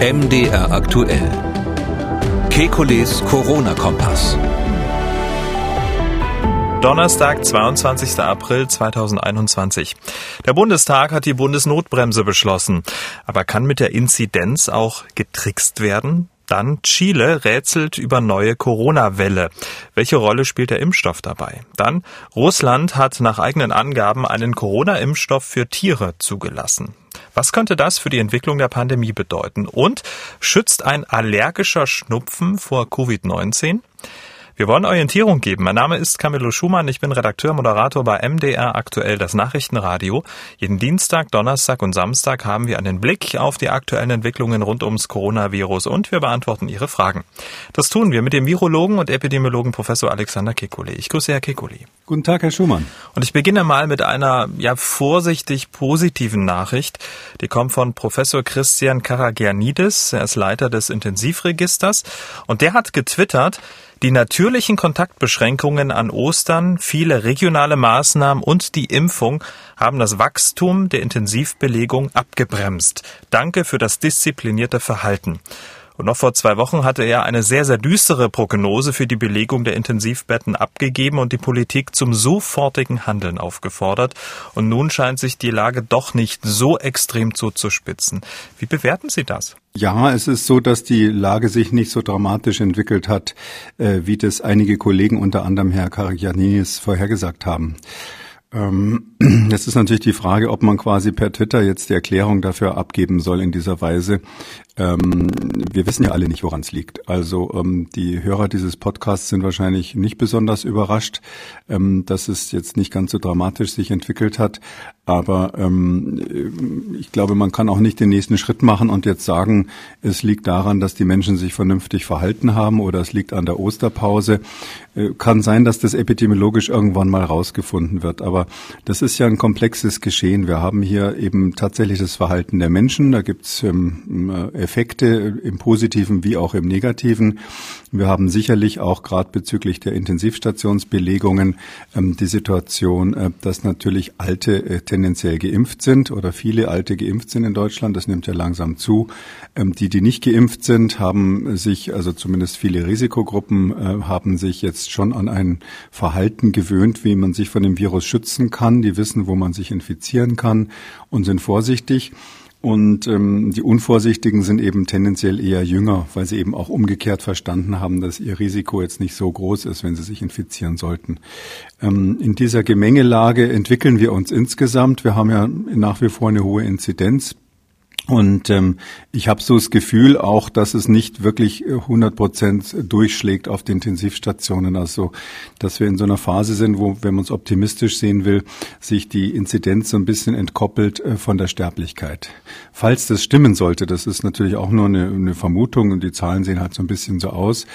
MDR aktuell. Kekules Corona-Kompass. Donnerstag, 22. April 2021. Der Bundestag hat die Bundesnotbremse beschlossen. Aber kann mit der Inzidenz auch getrickst werden? Dann Chile rätselt über neue Corona-Welle. Welche Rolle spielt der Impfstoff dabei? Dann Russland hat nach eigenen Angaben einen Corona-Impfstoff für Tiere zugelassen. Was könnte das für die Entwicklung der Pandemie bedeuten? Und schützt ein allergischer Schnupfen vor Covid-19? Wir wollen Orientierung geben. Mein Name ist Camillo Schumann. Ich bin Redakteur, Moderator bei MDR aktuell das Nachrichtenradio. Jeden Dienstag, Donnerstag und Samstag haben wir einen Blick auf die aktuellen Entwicklungen rund ums Coronavirus und wir beantworten Ihre Fragen. Das tun wir mit dem Virologen und Epidemiologen Professor Alexander Kekulé. Ich grüße Herr Kekulé. Guten Tag, Herr Schumann. Und ich beginne mal mit einer ja vorsichtig positiven Nachricht. Die kommt von Professor Christian Karagianidis. Er ist Leiter des Intensivregisters und der hat getwittert, die natürlichen Kontaktbeschränkungen an Ostern, viele regionale Maßnahmen und die Impfung haben das Wachstum der Intensivbelegung abgebremst. Danke für das disziplinierte Verhalten. Und noch vor zwei Wochen hatte er eine sehr, sehr düstere Prognose für die Belegung der Intensivbetten abgegeben und die Politik zum sofortigen Handeln aufgefordert. Und nun scheint sich die Lage doch nicht so extrem zuzuspitzen. Wie bewerten Sie das? Ja, es ist so, dass die Lage sich nicht so dramatisch entwickelt hat, äh, wie das einige Kollegen, unter anderem Herr Karagianis, vorhergesagt haben. Ähm, jetzt ist natürlich die Frage, ob man quasi per Twitter jetzt die Erklärung dafür abgeben soll in dieser Weise. Ähm, wir wissen ja alle nicht, woran es liegt. Also ähm, die Hörer dieses Podcasts sind wahrscheinlich nicht besonders überrascht, ähm, dass es jetzt nicht ganz so dramatisch sich entwickelt hat. Aber ähm, ich glaube, man kann auch nicht den nächsten Schritt machen und jetzt sagen, es liegt daran, dass die Menschen sich vernünftig verhalten haben oder es liegt an der Osterpause. Äh, kann sein, dass das epidemiologisch irgendwann mal rausgefunden wird. Aber das ist ja ein komplexes Geschehen. Wir haben hier eben tatsächlich das Verhalten der Menschen. Da gibt es ähm, Effekte im positiven wie auch im negativen. Wir haben sicherlich auch gerade bezüglich der Intensivstationsbelegungen ähm, die Situation, äh, dass natürlich Alte äh, tendenziell geimpft sind oder viele Alte geimpft sind in Deutschland. Das nimmt ja langsam zu. Ähm, die, die nicht geimpft sind, haben sich, also zumindest viele Risikogruppen, äh, haben sich jetzt schon an ein Verhalten gewöhnt, wie man sich von dem Virus schützen kann. Die wissen, wo man sich infizieren kann und sind vorsichtig. Und ähm, die Unvorsichtigen sind eben tendenziell eher jünger, weil sie eben auch umgekehrt verstanden haben, dass ihr Risiko jetzt nicht so groß ist, wenn sie sich infizieren sollten. Ähm, in dieser Gemengelage entwickeln wir uns insgesamt. Wir haben ja nach wie vor eine hohe Inzidenz. Und ähm, ich habe so das Gefühl auch, dass es nicht wirklich 100 Prozent durchschlägt auf die Intensivstationen. Also, dass wir in so einer Phase sind, wo, wenn man es optimistisch sehen will, sich die Inzidenz so ein bisschen entkoppelt äh, von der Sterblichkeit. Falls das stimmen sollte, das ist natürlich auch nur eine, eine Vermutung und die Zahlen sehen halt so ein bisschen so aus,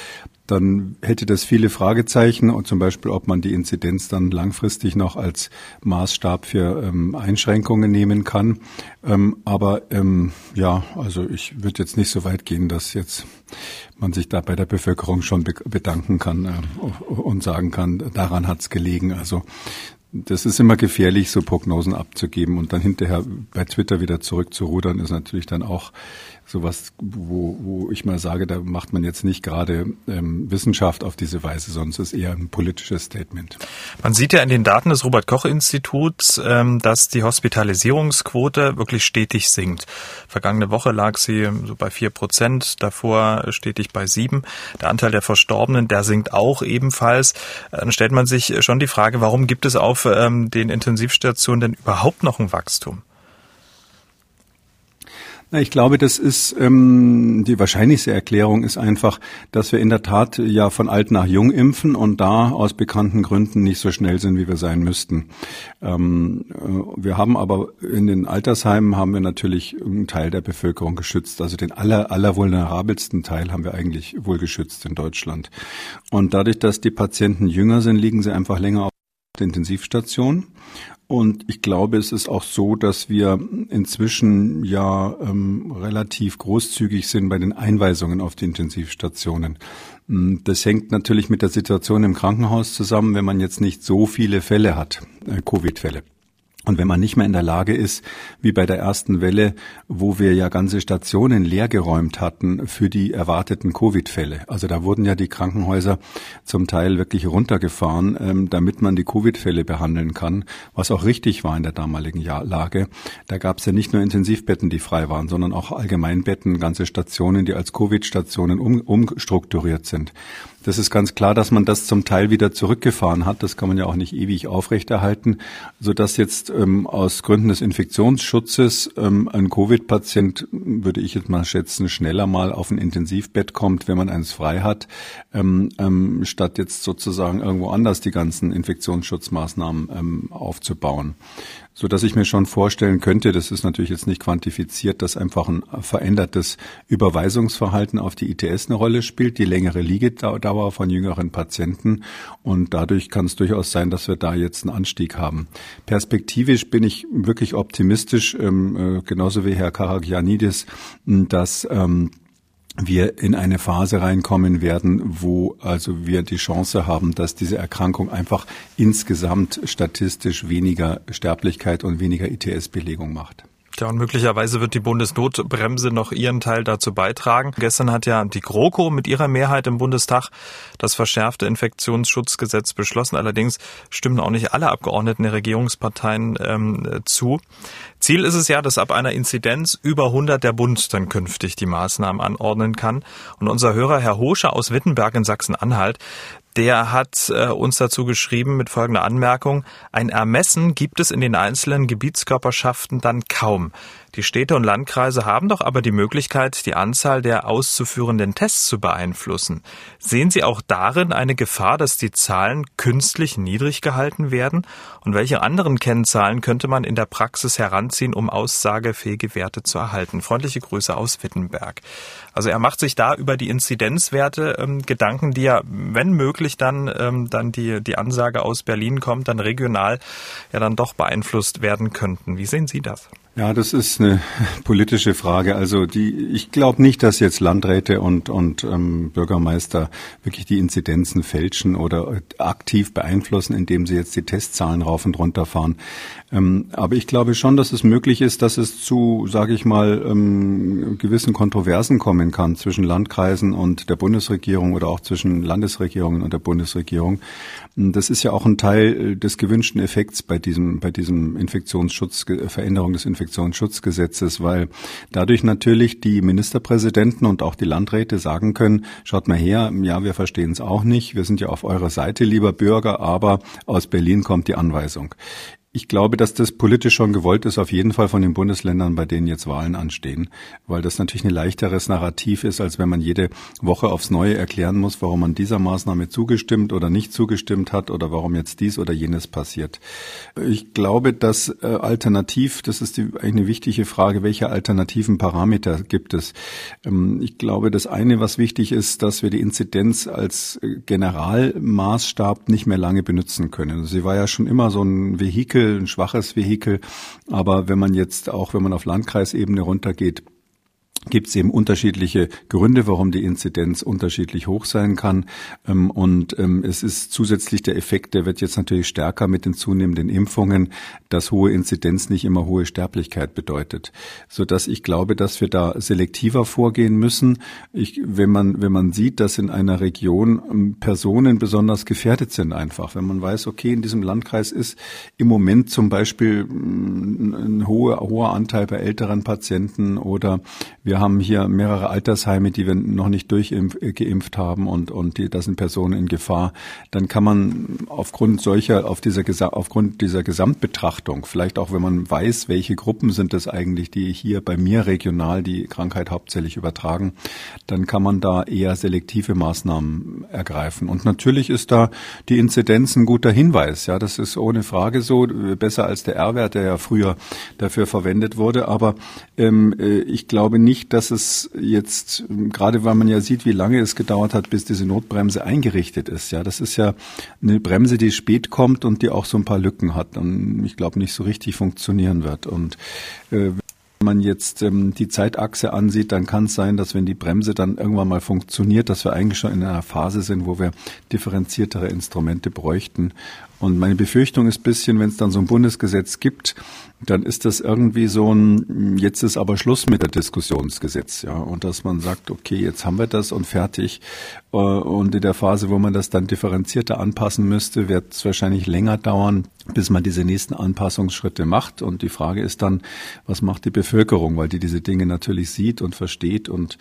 dann hätte das viele Fragezeichen und zum Beispiel, ob man die Inzidenz dann langfristig noch als Maßstab für ähm, Einschränkungen nehmen kann. Ähm, aber ähm, ja, also ich würde jetzt nicht so weit gehen, dass jetzt man sich da bei der Bevölkerung schon be bedanken kann äh, und sagen kann, daran hat's gelegen. Also das ist immer gefährlich, so Prognosen abzugeben und dann hinterher bei Twitter wieder zurückzurudern, ist natürlich dann auch sowas, wo, wo ich mal sage, da macht man jetzt nicht gerade ähm, Wissenschaft auf diese Weise, es ist eher ein politisches Statement. Man sieht ja in den Daten des Robert-Koch-Instituts, ähm, dass die Hospitalisierungsquote wirklich stetig sinkt. Vergangene Woche lag sie so bei vier Prozent, davor stetig bei sieben. Der Anteil der Verstorbenen, der sinkt auch ebenfalls. Dann stellt man sich schon die Frage, warum gibt es auf ähm, den Intensivstationen denn überhaupt noch ein Wachstum? Ich glaube, das ist ähm, die wahrscheinlichste Erklärung ist einfach, dass wir in der Tat ja von alt nach jung impfen und da aus bekannten Gründen nicht so schnell sind, wie wir sein müssten. Ähm, äh, wir haben aber in den Altersheimen haben wir natürlich einen Teil der Bevölkerung geschützt. Also den aller, aller vulnerabelsten Teil haben wir eigentlich wohl geschützt in Deutschland. Und dadurch, dass die Patienten jünger sind, liegen sie einfach länger auf der Intensivstation. Und ich glaube, es ist auch so, dass wir inzwischen ja ähm, relativ großzügig sind bei den Einweisungen auf die Intensivstationen. Mm, das hängt natürlich mit der Situation im Krankenhaus zusammen, wenn man jetzt nicht so viele Fälle hat, äh, Covid-Fälle. Und wenn man nicht mehr in der Lage ist, wie bei der ersten Welle, wo wir ja ganze Stationen leergeräumt hatten für die erwarteten Covid-Fälle. Also da wurden ja die Krankenhäuser zum Teil wirklich runtergefahren, ähm, damit man die Covid-Fälle behandeln kann, was auch richtig war in der damaligen Lage. Da gab es ja nicht nur Intensivbetten, die frei waren, sondern auch Allgemeinbetten, ganze Stationen, die als Covid-Stationen um, umstrukturiert sind. Das ist ganz klar, dass man das zum Teil wieder zurückgefahren hat. Das kann man ja auch nicht ewig aufrechterhalten, so dass jetzt ähm, aus Gründen des Infektionsschutzes ähm, ein Covid-Patient, würde ich jetzt mal schätzen, schneller mal auf ein Intensivbett kommt, wenn man eins frei hat, ähm, ähm, statt jetzt sozusagen irgendwo anders die ganzen Infektionsschutzmaßnahmen ähm, aufzubauen so dass ich mir schon vorstellen könnte, das ist natürlich jetzt nicht quantifiziert, dass einfach ein verändertes Überweisungsverhalten auf die ITS eine Rolle spielt, die längere Liegedauer von jüngeren Patienten und dadurch kann es durchaus sein, dass wir da jetzt einen Anstieg haben. Perspektivisch bin ich wirklich optimistisch, ähm, äh, genauso wie Herr Karagianidis, dass ähm, wir in eine Phase reinkommen werden, wo also wir die Chance haben, dass diese Erkrankung einfach insgesamt statistisch weniger Sterblichkeit und weniger ITS-Belegung macht. Ja, und möglicherweise wird die Bundesnotbremse noch ihren Teil dazu beitragen. Gestern hat ja die GroKo mit ihrer Mehrheit im Bundestag das verschärfte Infektionsschutzgesetz beschlossen. Allerdings stimmen auch nicht alle Abgeordneten der Regierungsparteien ähm, zu. Ziel ist es ja, dass ab einer Inzidenz über 100 der Bund dann künftig die Maßnahmen anordnen kann. Und unser Hörer, Herr Hoscher aus Wittenberg in Sachsen-Anhalt, der hat äh, uns dazu geschrieben mit folgender Anmerkung, ein Ermessen gibt es in den einzelnen Gebietskörperschaften dann kaum. Die Städte und Landkreise haben doch aber die Möglichkeit, die Anzahl der auszuführenden Tests zu beeinflussen. Sehen Sie auch darin eine Gefahr, dass die Zahlen künstlich niedrig gehalten werden? Und welche anderen Kennzahlen könnte man in der Praxis heranziehen, um aussagefähige Werte zu erhalten? Freundliche Grüße aus Wittenberg. Also er macht sich da über die Inzidenzwerte ähm, Gedanken, die ja, wenn möglich, dann, ähm, dann die, die Ansage aus Berlin kommt, dann regional ja dann doch beeinflusst werden könnten. Wie sehen Sie das? Ja, das ist eine politische Frage. Also die, ich glaube nicht, dass jetzt Landräte und, und ähm, Bürgermeister wirklich die Inzidenzen fälschen oder aktiv beeinflussen, indem sie jetzt die Testzahlen rauf und runter fahren. Ähm, aber ich glaube schon, dass es möglich ist, dass es zu, sage ich mal, ähm, gewissen Kontroversen kommen kann zwischen Landkreisen und der Bundesregierung oder auch zwischen Landesregierungen und der Bundesregierung. Das ist ja auch ein Teil des gewünschten Effekts bei diesem, bei diesem Infektionsschutz, Veränderung des Infektionsschutz Infektionsschutzgesetzes, weil dadurch natürlich die Ministerpräsidenten und auch die Landräte sagen können, schaut mal her, ja, wir verstehen es auch nicht, wir sind ja auf eurer Seite, lieber Bürger, aber aus Berlin kommt die Anweisung. Ich glaube, dass das politisch schon gewollt ist, auf jeden Fall von den Bundesländern, bei denen jetzt Wahlen anstehen, weil das natürlich ein leichteres Narrativ ist, als wenn man jede Woche aufs Neue erklären muss, warum man dieser Maßnahme zugestimmt oder nicht zugestimmt hat oder warum jetzt dies oder jenes passiert. Ich glaube, dass äh, alternativ, das ist die, eigentlich eine wichtige Frage, welche alternativen Parameter gibt es? Ähm, ich glaube, das eine, was wichtig ist, dass wir die Inzidenz als äh, Generalmaßstab nicht mehr lange benutzen können. Sie war ja schon immer so ein Vehikel, Vehikel, ein schwaches Vehikel. Aber wenn man jetzt auch, wenn man auf Landkreisebene runtergeht, gibt es eben unterschiedliche Gründe, warum die Inzidenz unterschiedlich hoch sein kann. Ähm, und ähm, es ist zusätzlich der Effekt, der wird jetzt natürlich stärker mit den zunehmenden Impfungen, dass hohe Inzidenz nicht immer hohe Sterblichkeit bedeutet. So dass ich glaube, dass wir da selektiver vorgehen müssen. Ich, wenn man, wenn man sieht, dass in einer Region ähm, Personen besonders gefährdet sind einfach, wenn man weiß, okay, in diesem Landkreis ist im Moment zum Beispiel ein hoher, hoher Anteil bei älteren Patienten oder wir wir haben hier mehrere Altersheime, die wir noch nicht durchgeimpft haben und, und die, da sind Personen in Gefahr. Dann kann man aufgrund solcher, auf dieser, aufgrund dieser Gesamtbetrachtung, vielleicht auch wenn man weiß, welche Gruppen sind es eigentlich, die hier bei mir regional die Krankheit hauptsächlich übertragen, dann kann man da eher selektive Maßnahmen ergreifen. Und natürlich ist da die Inzidenz ein guter Hinweis. Ja, das ist ohne Frage so, besser als der R-Wert, der ja früher dafür verwendet wurde. Aber ähm, äh, ich glaube nicht, nicht, dass es jetzt, gerade weil man ja sieht, wie lange es gedauert hat, bis diese Notbremse eingerichtet ist. Ja, das ist ja eine Bremse, die spät kommt und die auch so ein paar Lücken hat und ich glaube nicht so richtig funktionieren wird. Und äh, wenn man jetzt ähm, die Zeitachse ansieht, dann kann es sein, dass wenn die Bremse dann irgendwann mal funktioniert, dass wir eigentlich schon in einer Phase sind, wo wir differenziertere Instrumente bräuchten Und meine Befürchtung ist bisschen, wenn es dann so ein Bundesgesetz gibt, dann ist das irgendwie so ein, jetzt ist aber Schluss mit der Diskussionsgesetz, ja. Und dass man sagt, okay, jetzt haben wir das und fertig. Äh, und in der Phase, wo man das dann differenzierter anpassen müsste, wird es wahrscheinlich länger dauern, bis man diese nächsten Anpassungsschritte macht. Und die Frage ist dann, was macht die Bevölkerung, weil die diese Dinge natürlich sieht und versteht und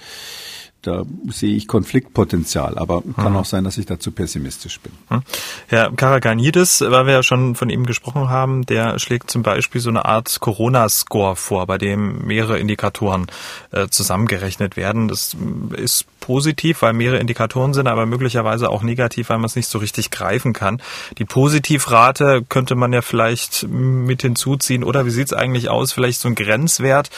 da sehe ich Konfliktpotenzial, aber kann mhm. auch sein, dass ich dazu pessimistisch bin. Mhm. Herr Karaganidis, weil wir ja schon von ihm gesprochen haben, der schlägt zum Beispiel so eine Art Corona-Score vor, bei dem mehrere Indikatoren äh, zusammengerechnet werden. Das ist positiv, weil mehrere Indikatoren sind, aber möglicherweise auch negativ, weil man es nicht so richtig greifen kann. Die Positivrate könnte man ja vielleicht mit hinzuziehen. Oder wie sieht es eigentlich aus? Vielleicht so ein Grenzwert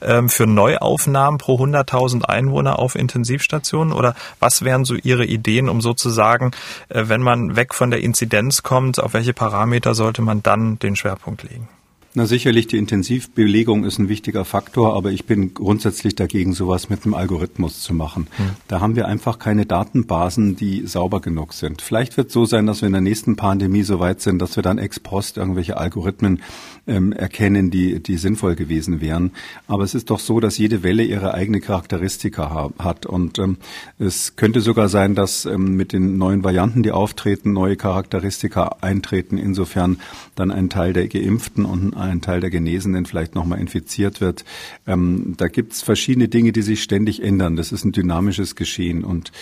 ähm, für Neuaufnahmen pro 100.000 Einwohner auf Intensivstationen? Oder was wären so Ihre Ideen, um sozusagen, äh, wenn man weg von der Inzidenz kommt, auf welche Parameter sollte man dann den Schwerpunkt legen? Na sicherlich, die Intensivbelegung ist ein wichtiger Faktor, aber ich bin grundsätzlich dagegen, sowas mit einem Algorithmus zu machen. Hm. Da haben wir einfach keine Datenbasen, die sauber genug sind. Vielleicht wird es so sein, dass wir in der nächsten Pandemie so weit sind, dass wir dann ex post irgendwelche Algorithmen ähm, erkennen, die, die sinnvoll gewesen wären. Aber es ist doch so, dass jede Welle ihre eigene Charakteristika ha hat. Und ähm, es könnte sogar sein, dass ähm, mit den neuen Varianten, die auftreten, neue Charakteristika eintreten. Insofern dann ein Teil der Geimpften und ein Teil der Genesenen vielleicht nochmal infiziert wird. Ähm, da gibt es verschiedene Dinge, die sich ständig ändern. Das ist ein dynamisches Geschehen. Und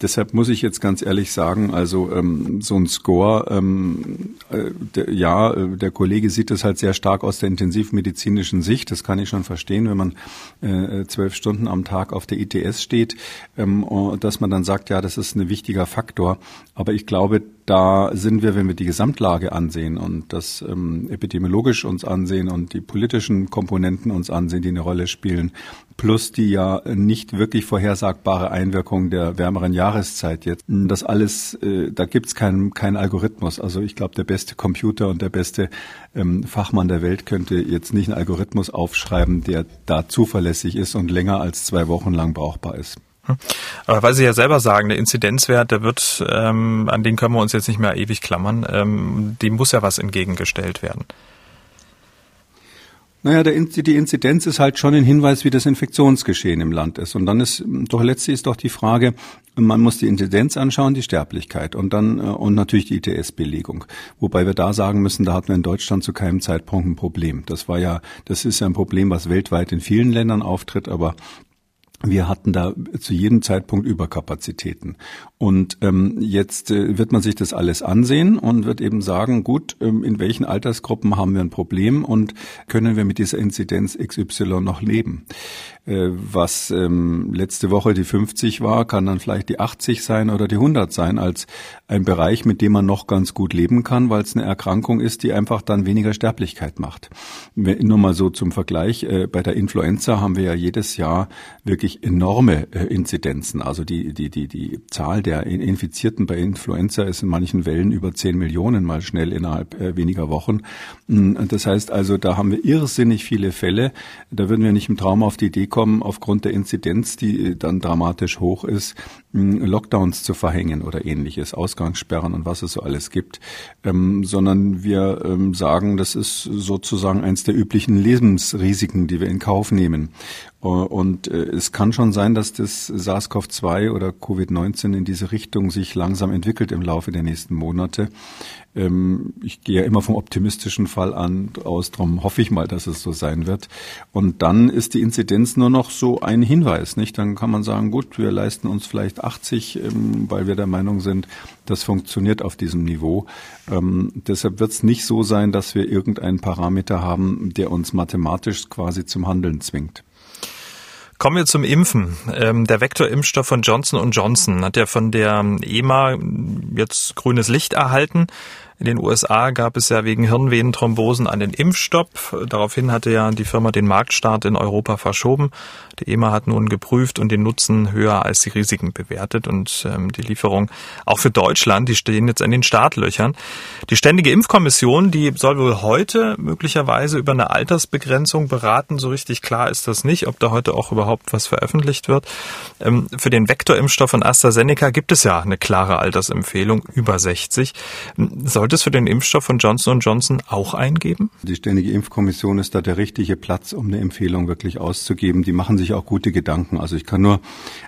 Deshalb muss ich jetzt ganz ehrlich sagen, also ähm, so ein Score, ähm, äh, ja, äh, der Kollege sieht das halt sehr stark aus der intensivmedizinischen Sicht. Das kann ich schon verstehen, wenn man äh, zwölf Stunden am Tag auf der ITS steht, ähm, dass man dann sagt, ja, das ist ein wichtiger Faktor. Aber ich glaube, da sind wir, wenn wir die Gesamtlage ansehen und das ähm, epidemiologisch uns ansehen und die politischen Komponenten uns ansehen, die eine Rolle spielen, plus die ja nicht wirklich vorhersagbare Einwirkung der wärmeren Jahreszeit jetzt. Das alles, äh, da gibt's keinen keinen Algorithmus. Also ich glaube, der beste Computer und der beste ähm, Fachmann der Welt könnte jetzt nicht einen Algorithmus aufschreiben, der da zuverlässig ist und länger als zwei Wochen lang brauchbar ist. Aber weil Sie ja selber sagen, der Inzidenzwert, der wird, ähm, an den können wir uns jetzt nicht mehr ewig klammern, ähm, dem muss ja was entgegengestellt werden. Naja, der, die Inzidenz ist halt schon ein Hinweis, wie das Infektionsgeschehen im Land ist. Und dann ist doch letztlich ist doch die Frage, man muss die Inzidenz anschauen, die Sterblichkeit und dann äh, und natürlich die ITS-Belegung. Wobei wir da sagen müssen, da hatten wir in Deutschland zu keinem Zeitpunkt ein Problem. Das war ja, das ist ja ein Problem, was weltweit in vielen Ländern auftritt, aber wir hatten da zu jedem Zeitpunkt Überkapazitäten. Und ähm, jetzt äh, wird man sich das alles ansehen und wird eben sagen, gut, ähm, in welchen Altersgruppen haben wir ein Problem und können wir mit dieser Inzidenz XY noch leben? Äh, was ähm, letzte Woche die 50 war, kann dann vielleicht die 80 sein oder die 100 sein, als ein Bereich, mit dem man noch ganz gut leben kann, weil es eine Erkrankung ist, die einfach dann weniger Sterblichkeit macht. Nur mal so zum Vergleich, äh, bei der Influenza haben wir ja jedes Jahr wirklich enorme äh, Inzidenzen. Also die, die, die, die Zahl der Infizierten bei Influenza ist in manchen Wellen über 10 Millionen mal schnell innerhalb weniger Wochen. Mm, das heißt also, da haben wir irrsinnig viele Fälle. Da würden wir nicht im Traum auf die Idee kommen, aufgrund der Inzidenz, die dann dramatisch hoch ist, Lockdowns zu verhängen oder ähnliches, Ausgangssperren und was es so alles gibt, ähm, sondern wir ähm, sagen, das ist sozusagen eins der üblichen Lebensrisiken, die wir in Kauf nehmen. Äh, und äh, es kann schon sein, dass das SARS-CoV-2 oder Covid-19 in diese Richtung sich langsam entwickelt im Laufe der nächsten Monate. Ähm, ich gehe ja immer vom optimistischen Fall an aus, darum hoffe ich mal, dass es so sein wird. Und dann ist die Inzidenz nur noch so ein Hinweis, nicht? Dann kann man sagen, gut, wir leisten uns vielleicht 80, ähm, weil wir der Meinung sind, das funktioniert auf diesem Niveau. Ähm, deshalb wird es nicht so sein, dass wir irgendeinen Parameter haben, der uns mathematisch quasi zum Handeln zwingt. Kommen wir zum Impfen. Ähm, der Vektorimpfstoff von Johnson Johnson hat ja von der EMA jetzt grünes Licht erhalten. In den USA gab es ja wegen Hirnvenenthrombosen einen Impfstopp. Daraufhin hatte ja die Firma den Marktstart in Europa verschoben. Die EMA hat nun geprüft und den Nutzen höher als die Risiken bewertet und ähm, die Lieferung auch für Deutschland, die stehen jetzt an den Startlöchern. Die Ständige Impfkommission, die soll wohl heute möglicherweise über eine Altersbegrenzung beraten. So richtig klar ist das nicht, ob da heute auch überhaupt was veröffentlicht wird. Ähm, für den Vektorimpfstoff von AstraZeneca gibt es ja eine klare Altersempfehlung über 60. Soll Sollte es für den Impfstoff von Johnson Johnson auch eingeben? Die Ständige Impfkommission ist da der richtige Platz, um eine Empfehlung wirklich auszugeben. Die machen sich auch gute Gedanken. Also ich kann nur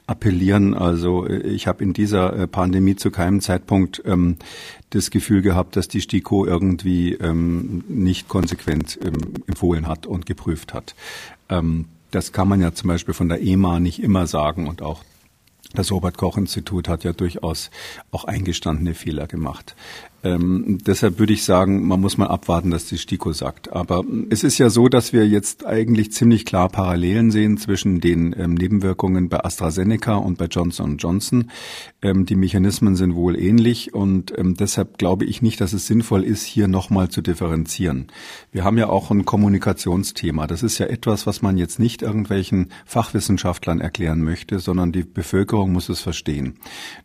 appellieren, also ich habe in dieser äh, Pandemie zu keinem Zeitpunkt ähm, das Gefühl gehabt, dass die STIKO irgendwie ähm, nicht konsequent ähm, empfohlen hat und geprüft hat. Ähm, das kann man ja zum Beispiel von der EMA nicht immer sagen und auch das Robert Koch Institut hat ja durchaus auch eingestandene Fehler gemacht. Ähm, deshalb würde ich sagen, man muss mal abwarten, dass die STIKO sagt. Aber es ist ja so, dass wir jetzt eigentlich ziemlich klar Parallelen sehen zwischen den ähm, Nebenwirkungen bei AstraZeneca und bei Johnson Johnson. Ähm, die Mechanismen sind wohl ähnlich und ähm, deshalb glaube ich nicht, dass es sinnvoll ist, hier nochmal zu differenzieren. Wir haben ja auch ein Kommunikationsthema. Das ist ja etwas, was man jetzt nicht irgendwelchen Fachwissenschaftlern erklären möchte, sondern die Bevölkerung muss es verstehen.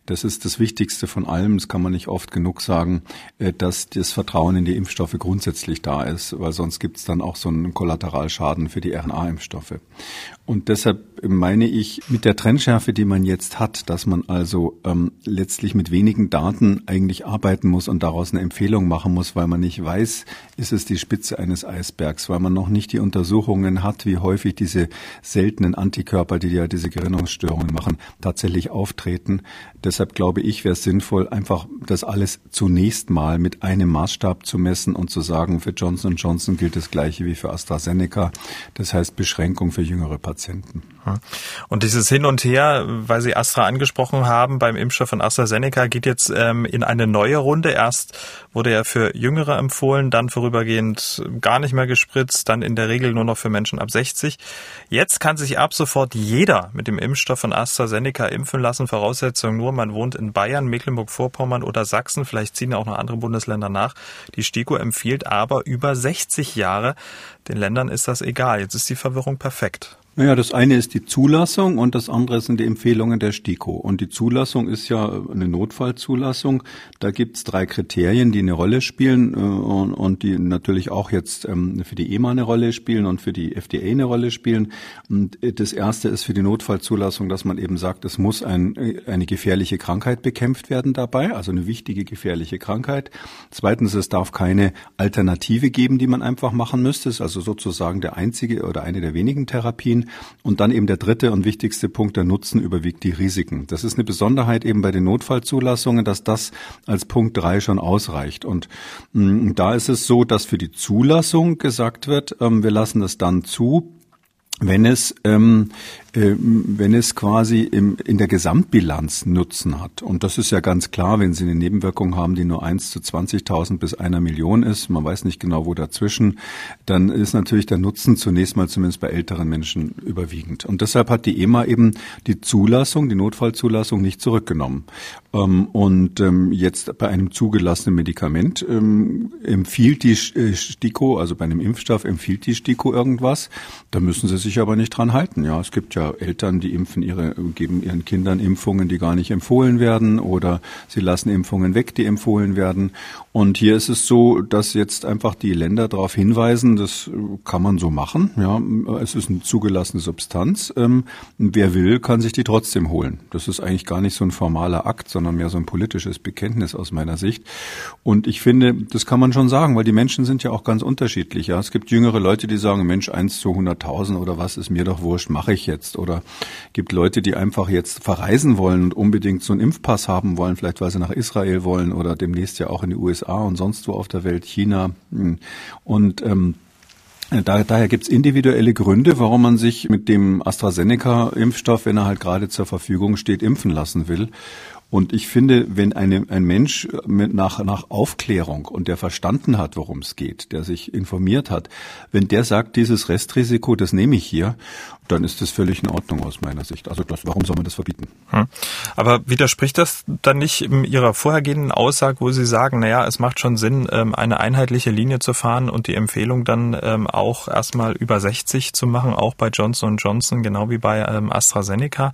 Das ist das Wichtigste von allem. Das kann man nicht oft genug sagen. Äh, dass das Vertrauen in die Impfstoffe grundsätzlich da ist, weil sonst gibt es dann auch so einen Kollateralschaden für die RNA-Impfstoffe. Und deshalb meine ich, mit der Trendschärfe, die man jetzt hat, dass man also ähm, letztlich mit wenigen Daten eigentlich arbeiten muss und daraus eine Empfehlung machen muss, weil man nicht weiß, ist es die Spitze eines Eisbergs, weil man noch nicht die Untersuchungen hat, wie häufig diese seltenen Antikörper, die ja diese Gerinnungsstörungen machen, tatsächlich auftreten. Deshalb glaube ich, wäre es sinnvoll, einfach das alles zunächst mal mit einem Maßstab zu messen und zu sagen, für Johnson Johnson gilt das Gleiche wie für AstraZeneca. Das heißt Beschränkung für jüngere Patienten. Patienten. Und dieses Hin und Her, weil Sie Astra angesprochen haben, beim Impfstoff von AstraZeneca geht jetzt ähm, in eine neue Runde. Erst wurde er für Jüngere empfohlen, dann vorübergehend gar nicht mehr gespritzt, dann in der Regel nur noch für Menschen ab 60. Jetzt kann sich ab sofort jeder mit dem Impfstoff von AstraZeneca impfen lassen. Voraussetzung nur, man wohnt in Bayern, Mecklenburg-Vorpommern oder Sachsen. Vielleicht ziehen auch noch andere Bundesländer nach. Die STIKO empfiehlt aber über 60 Jahre. Den Ländern ist das egal. Jetzt ist die Verwirrung perfekt. Naja, das eine ist die Zulassung und das andere sind die Empfehlungen der STIKO. Und die Zulassung ist ja eine Notfallzulassung. Da gibt's drei Kriterien, die eine Rolle spielen äh, und, die natürlich auch jetzt ähm, für die EMA eine Rolle spielen und für die FDA eine Rolle spielen. Und äh, das erste ist für die Notfallzulassung, dass man eben sagt, es muss ein, äh, eine gefährliche Krankheit bekämpft werden dabei, also eine wichtige gefährliche Krankheit. Zweitens, es darf keine Alternative geben, die man einfach machen müsste. Es ist also sozusagen der einzige oder eine der wenigen Therapien. Und dann eben der dritte und wichtigste Punkt, der Nutzen überwiegt die Risiken. Das ist eine Besonderheit eben bei den Notfallzulassungen, dass das als Punkt drei schon ausreicht. Und mh, mm, da ist es so, dass für die Zulassung gesagt wird, ähm, wir lassen das dann zu, wenn es ähm, äh, wenn es quasi im, in der Gesamtbilanz Nutzen hat. Und das ist ja ganz klar, wenn Sie eine Nebenwirkung haben, die nur eins zu 20.000 bis einer Million ist, man weiß nicht genau, wo dazwischen, dann ist natürlich der Nutzen zunächst mal zumindest bei älteren Menschen überwiegend. Und deshalb hat die EMA eben die Zulassung, die Notfallzulassung nicht zurückgenommen. Ähm, und ähm, jetzt bei einem zugelassenen Medikament ähm, empfiehlt die äh, STIKO, also bei einem Impfstoff empfiehlt die STIKO irgendwas. Da müssen Sie sich aber nicht dran halten. Ja, es gibt ja ja Eltern, die impfen ihre, geben ihren Kindern Impfungen, die gar nicht empfohlen werden oder sie lassen Impfungen weg, die empfohlen werden. Und hier ist es so, dass jetzt einfach die Länder darauf hinweisen, das kann man so machen. Ja, es ist eine zugelassene Substanz. Ähm, wer will, kann sich die trotzdem holen. Das ist eigentlich gar nicht so ein formaler Akt, sondern mehr so ein politisches Bekenntnis aus meiner Sicht. Und ich finde, das kann man schon sagen, weil die Menschen sind ja auch ganz unterschiedlich. Ja, es gibt jüngere Leute, die sagen, Mensch, eins zu 100.000 oder was ist mir doch wurscht, mache ich jetzt jetzt oder gibt Leute, die einfach jetzt verreisen wollen und unbedingt so einen Impfpass haben wollen, vielleicht weil sie nach Israel wollen oder demnächst ja auch in die USA und sonst wo auf der Welt, China. Und ähm, da, daher gibt es individuelle Gründe, warum man sich mit dem AstraZeneca-Impfstoff, wenn er halt gerade zur Verfügung steht, impfen lassen will. Und ich finde, wenn eine, ein Mensch mit, nach, nach Aufklärung und der verstanden hat, worum es geht, der sich informiert hat, wenn der sagt, dieses Restrisiko, das nehme ich hier, dann ist das völlig in Ordnung aus meiner Sicht. Also das, warum soll man das verbieten? Hm. Aber widerspricht das dann nicht in Ihrer vorhergehenden Aussage, wo Sie sagen, naja, es macht schon Sinn, ähm, eine einheitliche Linie zu fahren und die Empfehlung dann ähm, auch erstmal über 60 zu machen, auch bei Johnson Johnson, genau wie bei ähm, AstraZeneca.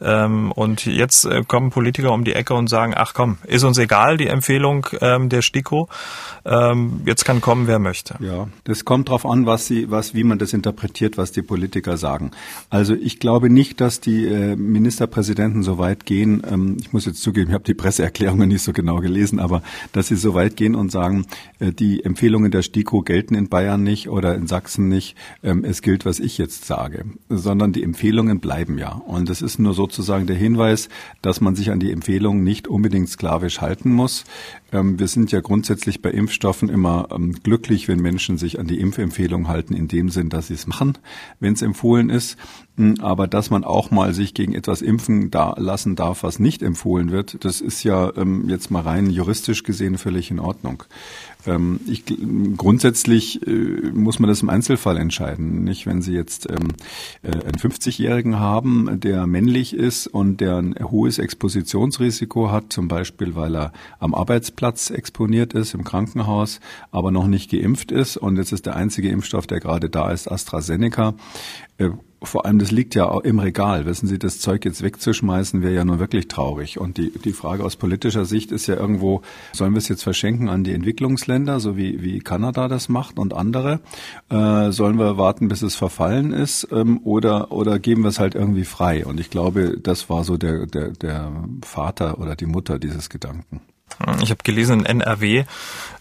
Und jetzt äh, kommen Politiker um die Ecke und sagen, ach komm, ist uns egal, die Empfehlung ähm, der STIKO. Ähm, jetzt kann kommen, wer möchte. Ja, das kommt drauf an, was sie, was, wie man das interpretiert, was die Politiker sagen. Also ich glaube nicht, dass die äh, Ministerpräsidenten so weit gehen. Ähm, ich muss jetzt zugeben, ich habe die Presseerklärungen nicht so genau gelesen, aber dass sie so weit gehen und sagen, äh, die Empfehlungen der STIKO gelten in Bayern nicht oder in Sachsen nicht. Ähm, es gilt, was ich jetzt sage, sondern die Empfehlungen bleiben ja. Und es ist nur sozusagen der Hinweis, dass man sich an die Empfehlungen nicht unbedingt sklavisch halten muss. Ähm, wir sind ja grundsätzlich bei Impfstoffen immer ähm, glücklich, wenn Menschen sich an die Impfempfehlung halten, in dem Sinn, dass sie es machen, wenn es empfohlen ist. Aber dass man auch mal sich gegen etwas impfen da lassen darf, was nicht empfohlen wird, das ist ja ähm, jetzt mal rein juristisch gesehen völlig in Ordnung. Ähm, ich, grundsätzlich äh, muss man das im Einzelfall entscheiden. Nicht, wenn Sie jetzt ähm, äh, einen 50-Jährigen haben, der männlich ist und der ein hohes Expositionsrisiko hat, zum Beispiel weil er am Arbeitsplatz exponiert ist, im Krankenhaus, aber noch nicht geimpft ist und jetzt ist der einzige Impfstoff, der gerade da ist, AstraZeneca äh, vor allem, das liegt ja auch im Regal. Wissen Sie, das Zeug jetzt wegzuschmeißen, wäre ja nur wirklich traurig. Und die, die Frage aus politischer Sicht ist ja irgendwo, sollen wir es jetzt verschenken an die Entwicklungsländer, so wie, wie Kanada das macht und andere? Äh, sollen wir warten, bis es verfallen ist? Ähm, oder, oder geben wir es halt irgendwie frei? Und ich glaube, das war so der, der, der Vater oder die Mutter dieses Gedanken. Ich habe gelesen, in NRW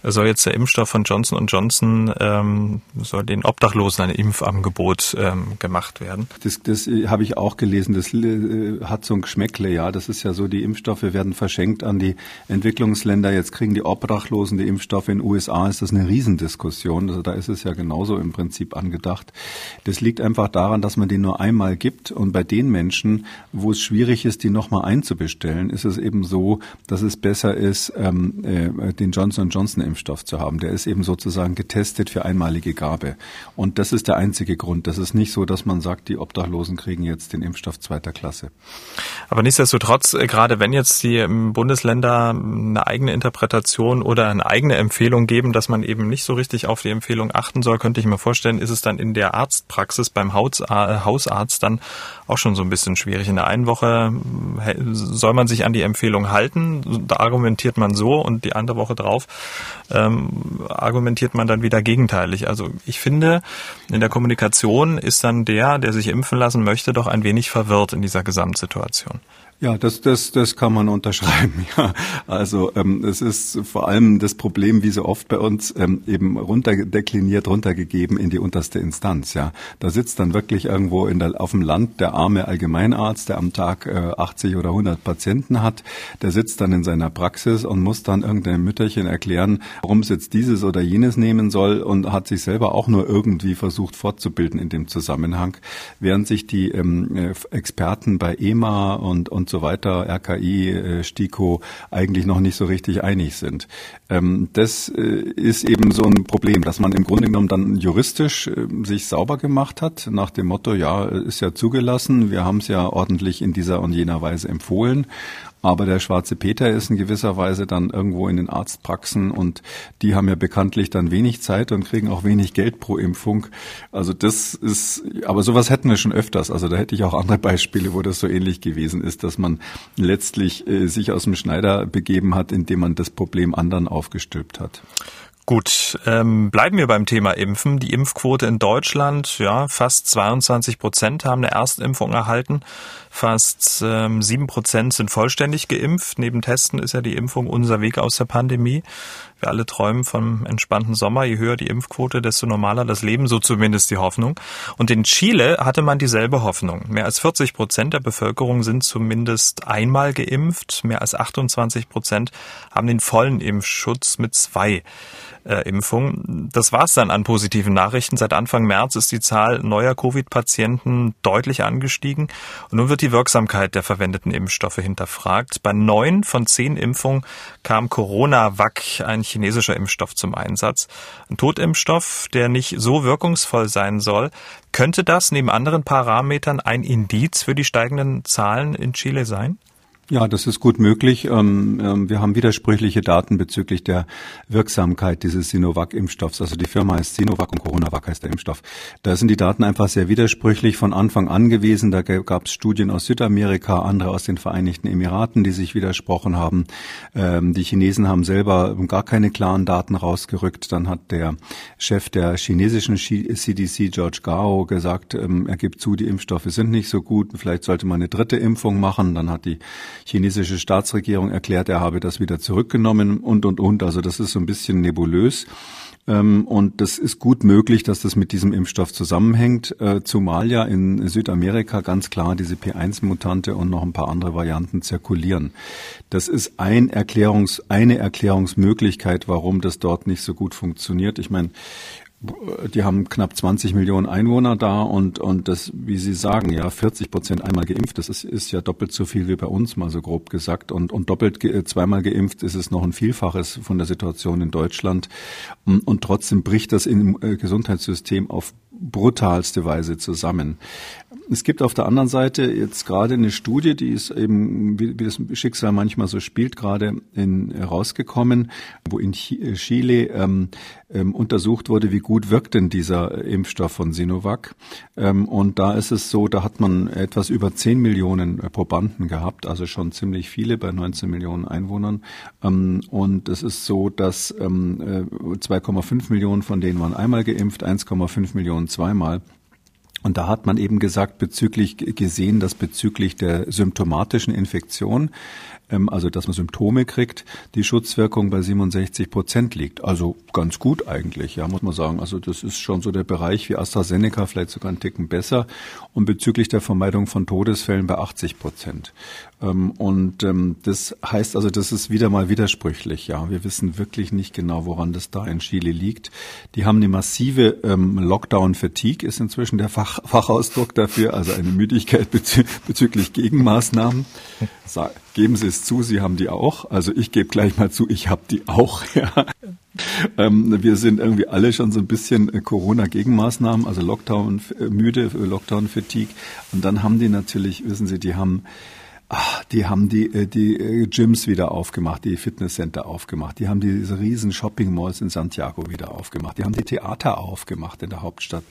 soll jetzt der Impfstoff von Johnson Johnson ähm, soll den Obdachlosen ein Impfangebot ähm, gemacht werden. Das, das äh, habe ich auch gelesen. Das äh, hat so ein Geschmäckle, ja. Das ist ja so, die Impfstoffe werden verschenkt an die Entwicklungsländer. Jetzt kriegen die Obdachlosen die Impfstoffe in den USA. Ist das eine Riesendiskussion. Also da ist es ja genauso im Prinzip angedacht. Das liegt einfach daran, dass man den nur einmal gibt und bei den Menschen, wo es schwierig ist, die nochmal einzubestellen, ist es eben so, dass es besser ist, ist, ähm, äh, den Johnson Johnson Impfstoff zu haben. Der ist eben sozusagen getestet für einmalige Gabe. Und das ist der einzige Grund. Das ist nicht so, dass man sagt, die Obdachlosen kriegen jetzt den Impfstoff zweiter Klasse. Aber nichtsdestotrotz, äh, gerade wenn jetzt die ähm, Bundesländer eine eigene Interpretation oder eine eigene Empfehlung geben, dass man eben nicht so richtig auf die Empfehlung achten soll, könnte ich mir vorstellen, ist es dann in der Arztpraxis beim äh, Hausarzt dann auch schon so ein bisschen schwierig. In der einen Woche äh, soll man sich an die Empfehlung halten. Da argumentiert man so und die andere Woche drauf ähm, argumentiert man dann wieder gegenteilig. Also ich finde, in der Kommunikation ist dann der, der sich impfen lassen möchte, doch ein wenig verwirrt in dieser Gesamtsituation. Ja, das, das, das kann man unterschreiben. Ja, also ähm, es ist vor allem das Problem, wie so oft bei uns, ähm, eben runterdekliniert, runtergegeben in die unterste Instanz. Ja, da sitzt dann wirklich irgendwo in der, auf dem Land der arme Allgemeinarzt, der am Tag äh, 80 oder 100 Patienten hat. Der sitzt dann in seiner Praxis und muss dann irgendeinem Mütterchen erklären, warum es jetzt dieses oder jenes nehmen soll und hat sich selber auch nur irgendwie versucht fortzubilden in dem Zusammenhang, während sich die ähm, äh, Experten bei EMA und und so weiter, RKI, äh, STIKO, eigentlich noch nicht so richtig einig sind. Ähm, das äh, ist eben so ein Problem, dass man im Grunde genommen dann juristisch äh, sich sauber gemacht hat, nach dem Motto, ja, ist ja zugelassen, wir haben es ja ordentlich in dieser und jener Weise empfohlen. Aber der schwarze Peter ist in gewisser Weise dann irgendwo in den Arztpraxen und die haben ja bekanntlich dann wenig Zeit und kriegen auch wenig Geld pro Impfung. Also das ist, aber sowas hätten wir schon öfters. Also da hätte ich auch andere Beispiele, wo das so ähnlich gewesen ist, dass man letztlich äh, sich aus dem Schneider begeben hat, indem man das Problem anderen aufgestülpt hat. Gut, ähm, bleiben wir beim Thema Impfen. Die Impfquote in Deutschland, ja, fast 22 Prozent haben eine Erstimpfung erhalten. Fast ähm, sieben Prozent sind vollständig geimpft. Neben Testen ist ja die Impfung unser Weg aus der Pandemie. Wir alle träumen vom entspannten Sommer. Je höher die Impfquote, desto normaler das Leben, so zumindest die Hoffnung. Und in Chile hatte man dieselbe Hoffnung. Mehr als 40 Prozent der Bevölkerung sind zumindest einmal geimpft. Mehr als 28 Prozent haben den vollen Impfschutz mit zwei äh, Impfung. Das war's dann an positiven Nachrichten. Seit Anfang März ist die Zahl neuer Covid-Patienten deutlich angestiegen und nun wird die Wirksamkeit der verwendeten Impfstoffe hinterfragt. Bei neun von zehn Impfungen kam Corona-Vac, ein chinesischer Impfstoff, zum Einsatz. Ein Totimpfstoff, der nicht so wirkungsvoll sein soll. Könnte das neben anderen Parametern ein Indiz für die steigenden Zahlen in Chile sein? Ja, das ist gut möglich. Ähm, ähm, wir haben widersprüchliche Daten bezüglich der Wirksamkeit dieses Sinovac-Impfstoffs. Also die Firma heißt Sinovac und CoronaVac heißt der Impfstoff. Da sind die Daten einfach sehr widersprüchlich von Anfang an gewesen. Da gab es Studien aus Südamerika, andere aus den Vereinigten Emiraten, die sich widersprochen haben. Ähm, die Chinesen haben selber gar keine klaren Daten rausgerückt. Dann hat der Chef der chinesischen CDC, George Gao, gesagt, er gibt zu, die Impfstoffe sind nicht so gut. Vielleicht sollte man eine dritte Impfung machen. Dann hat die chinesische Staatsregierung erklärt, er habe das wieder zurückgenommen und, und, und. Also das ist so ein bisschen nebulös. Ähm, und das ist gut möglich, dass das mit diesem Impfstoff zusammenhängt, äh, zumal ja in Südamerika ganz klar diese P1-Mutante und noch ein paar andere Varianten zirkulieren. Das ist ein Erklärungs, eine Erklärungsmöglichkeit, warum das dort nicht so gut funktioniert. Ich meine, die haben knapp 20 Millionen Einwohner da und, und das, wie Sie sagen, ja, 40 Prozent einmal geimpft, das ist, ist ja doppelt so viel wie bei uns, mal so grob gesagt. Und, und doppelt zweimal geimpft ist es noch ein Vielfaches von der Situation in Deutschland. Und, und trotzdem bricht das im äh, Gesundheitssystem auf brutalste Weise zusammen. Es gibt auf der anderen Seite jetzt gerade eine Studie, die ist eben, wie, das Schicksal manchmal so spielt, gerade in, rausgekommen, wo in Chile ähm, ähm, untersucht wurde, wie gut wirkt denn dieser Impfstoff von Sinovac. Ähm, und da ist es so, da hat man etwas über 10 Millionen Probanden gehabt, also schon ziemlich viele bei 19 Millionen Einwohnern. Ähm, und es ist so, dass ähm, 2,5 äh, Millionen von denen waren einmal geimpft, 1,5 Millionen zweimal. Und da hat man eben gesagt, bezüglich gesehen, dass bezüglich der symptomatischen Infektion, also dass man Symptome kriegt, die Schutzwirkung bei 67 Prozent liegt. Also ganz gut eigentlich, ja, muss man sagen. Also das ist schon so der Bereich wie AstraZeneca, vielleicht sogar einen Ticken besser. Und bezüglich der Vermeidung von Todesfällen bei 80 Prozent. Ähm, und ähm, das heißt also, das ist wieder mal widersprüchlich. Ja, wir wissen wirklich nicht genau, woran das da in Chile liegt. Die haben eine massive ähm, Lockdown-Fatigue, ist inzwischen der Fach, Fachausdruck dafür, also eine Müdigkeit bezü bezüglich Gegenmaßnahmen. Geben Sie es zu, Sie haben die auch. Also ich gebe gleich mal zu, ich habe die auch. Ja. Ähm, wir sind irgendwie alle schon so ein bisschen äh, Corona-Gegenmaßnahmen, also Lockdown äh, müde, Lockdown-Fatigue. Und dann haben die natürlich, wissen Sie, die haben Ach, die haben die, äh, die äh, Gyms wieder aufgemacht, die Fitnesscenter aufgemacht, die haben diese riesen Shopping Malls in Santiago wieder aufgemacht, die haben die Theater aufgemacht in der Hauptstadt.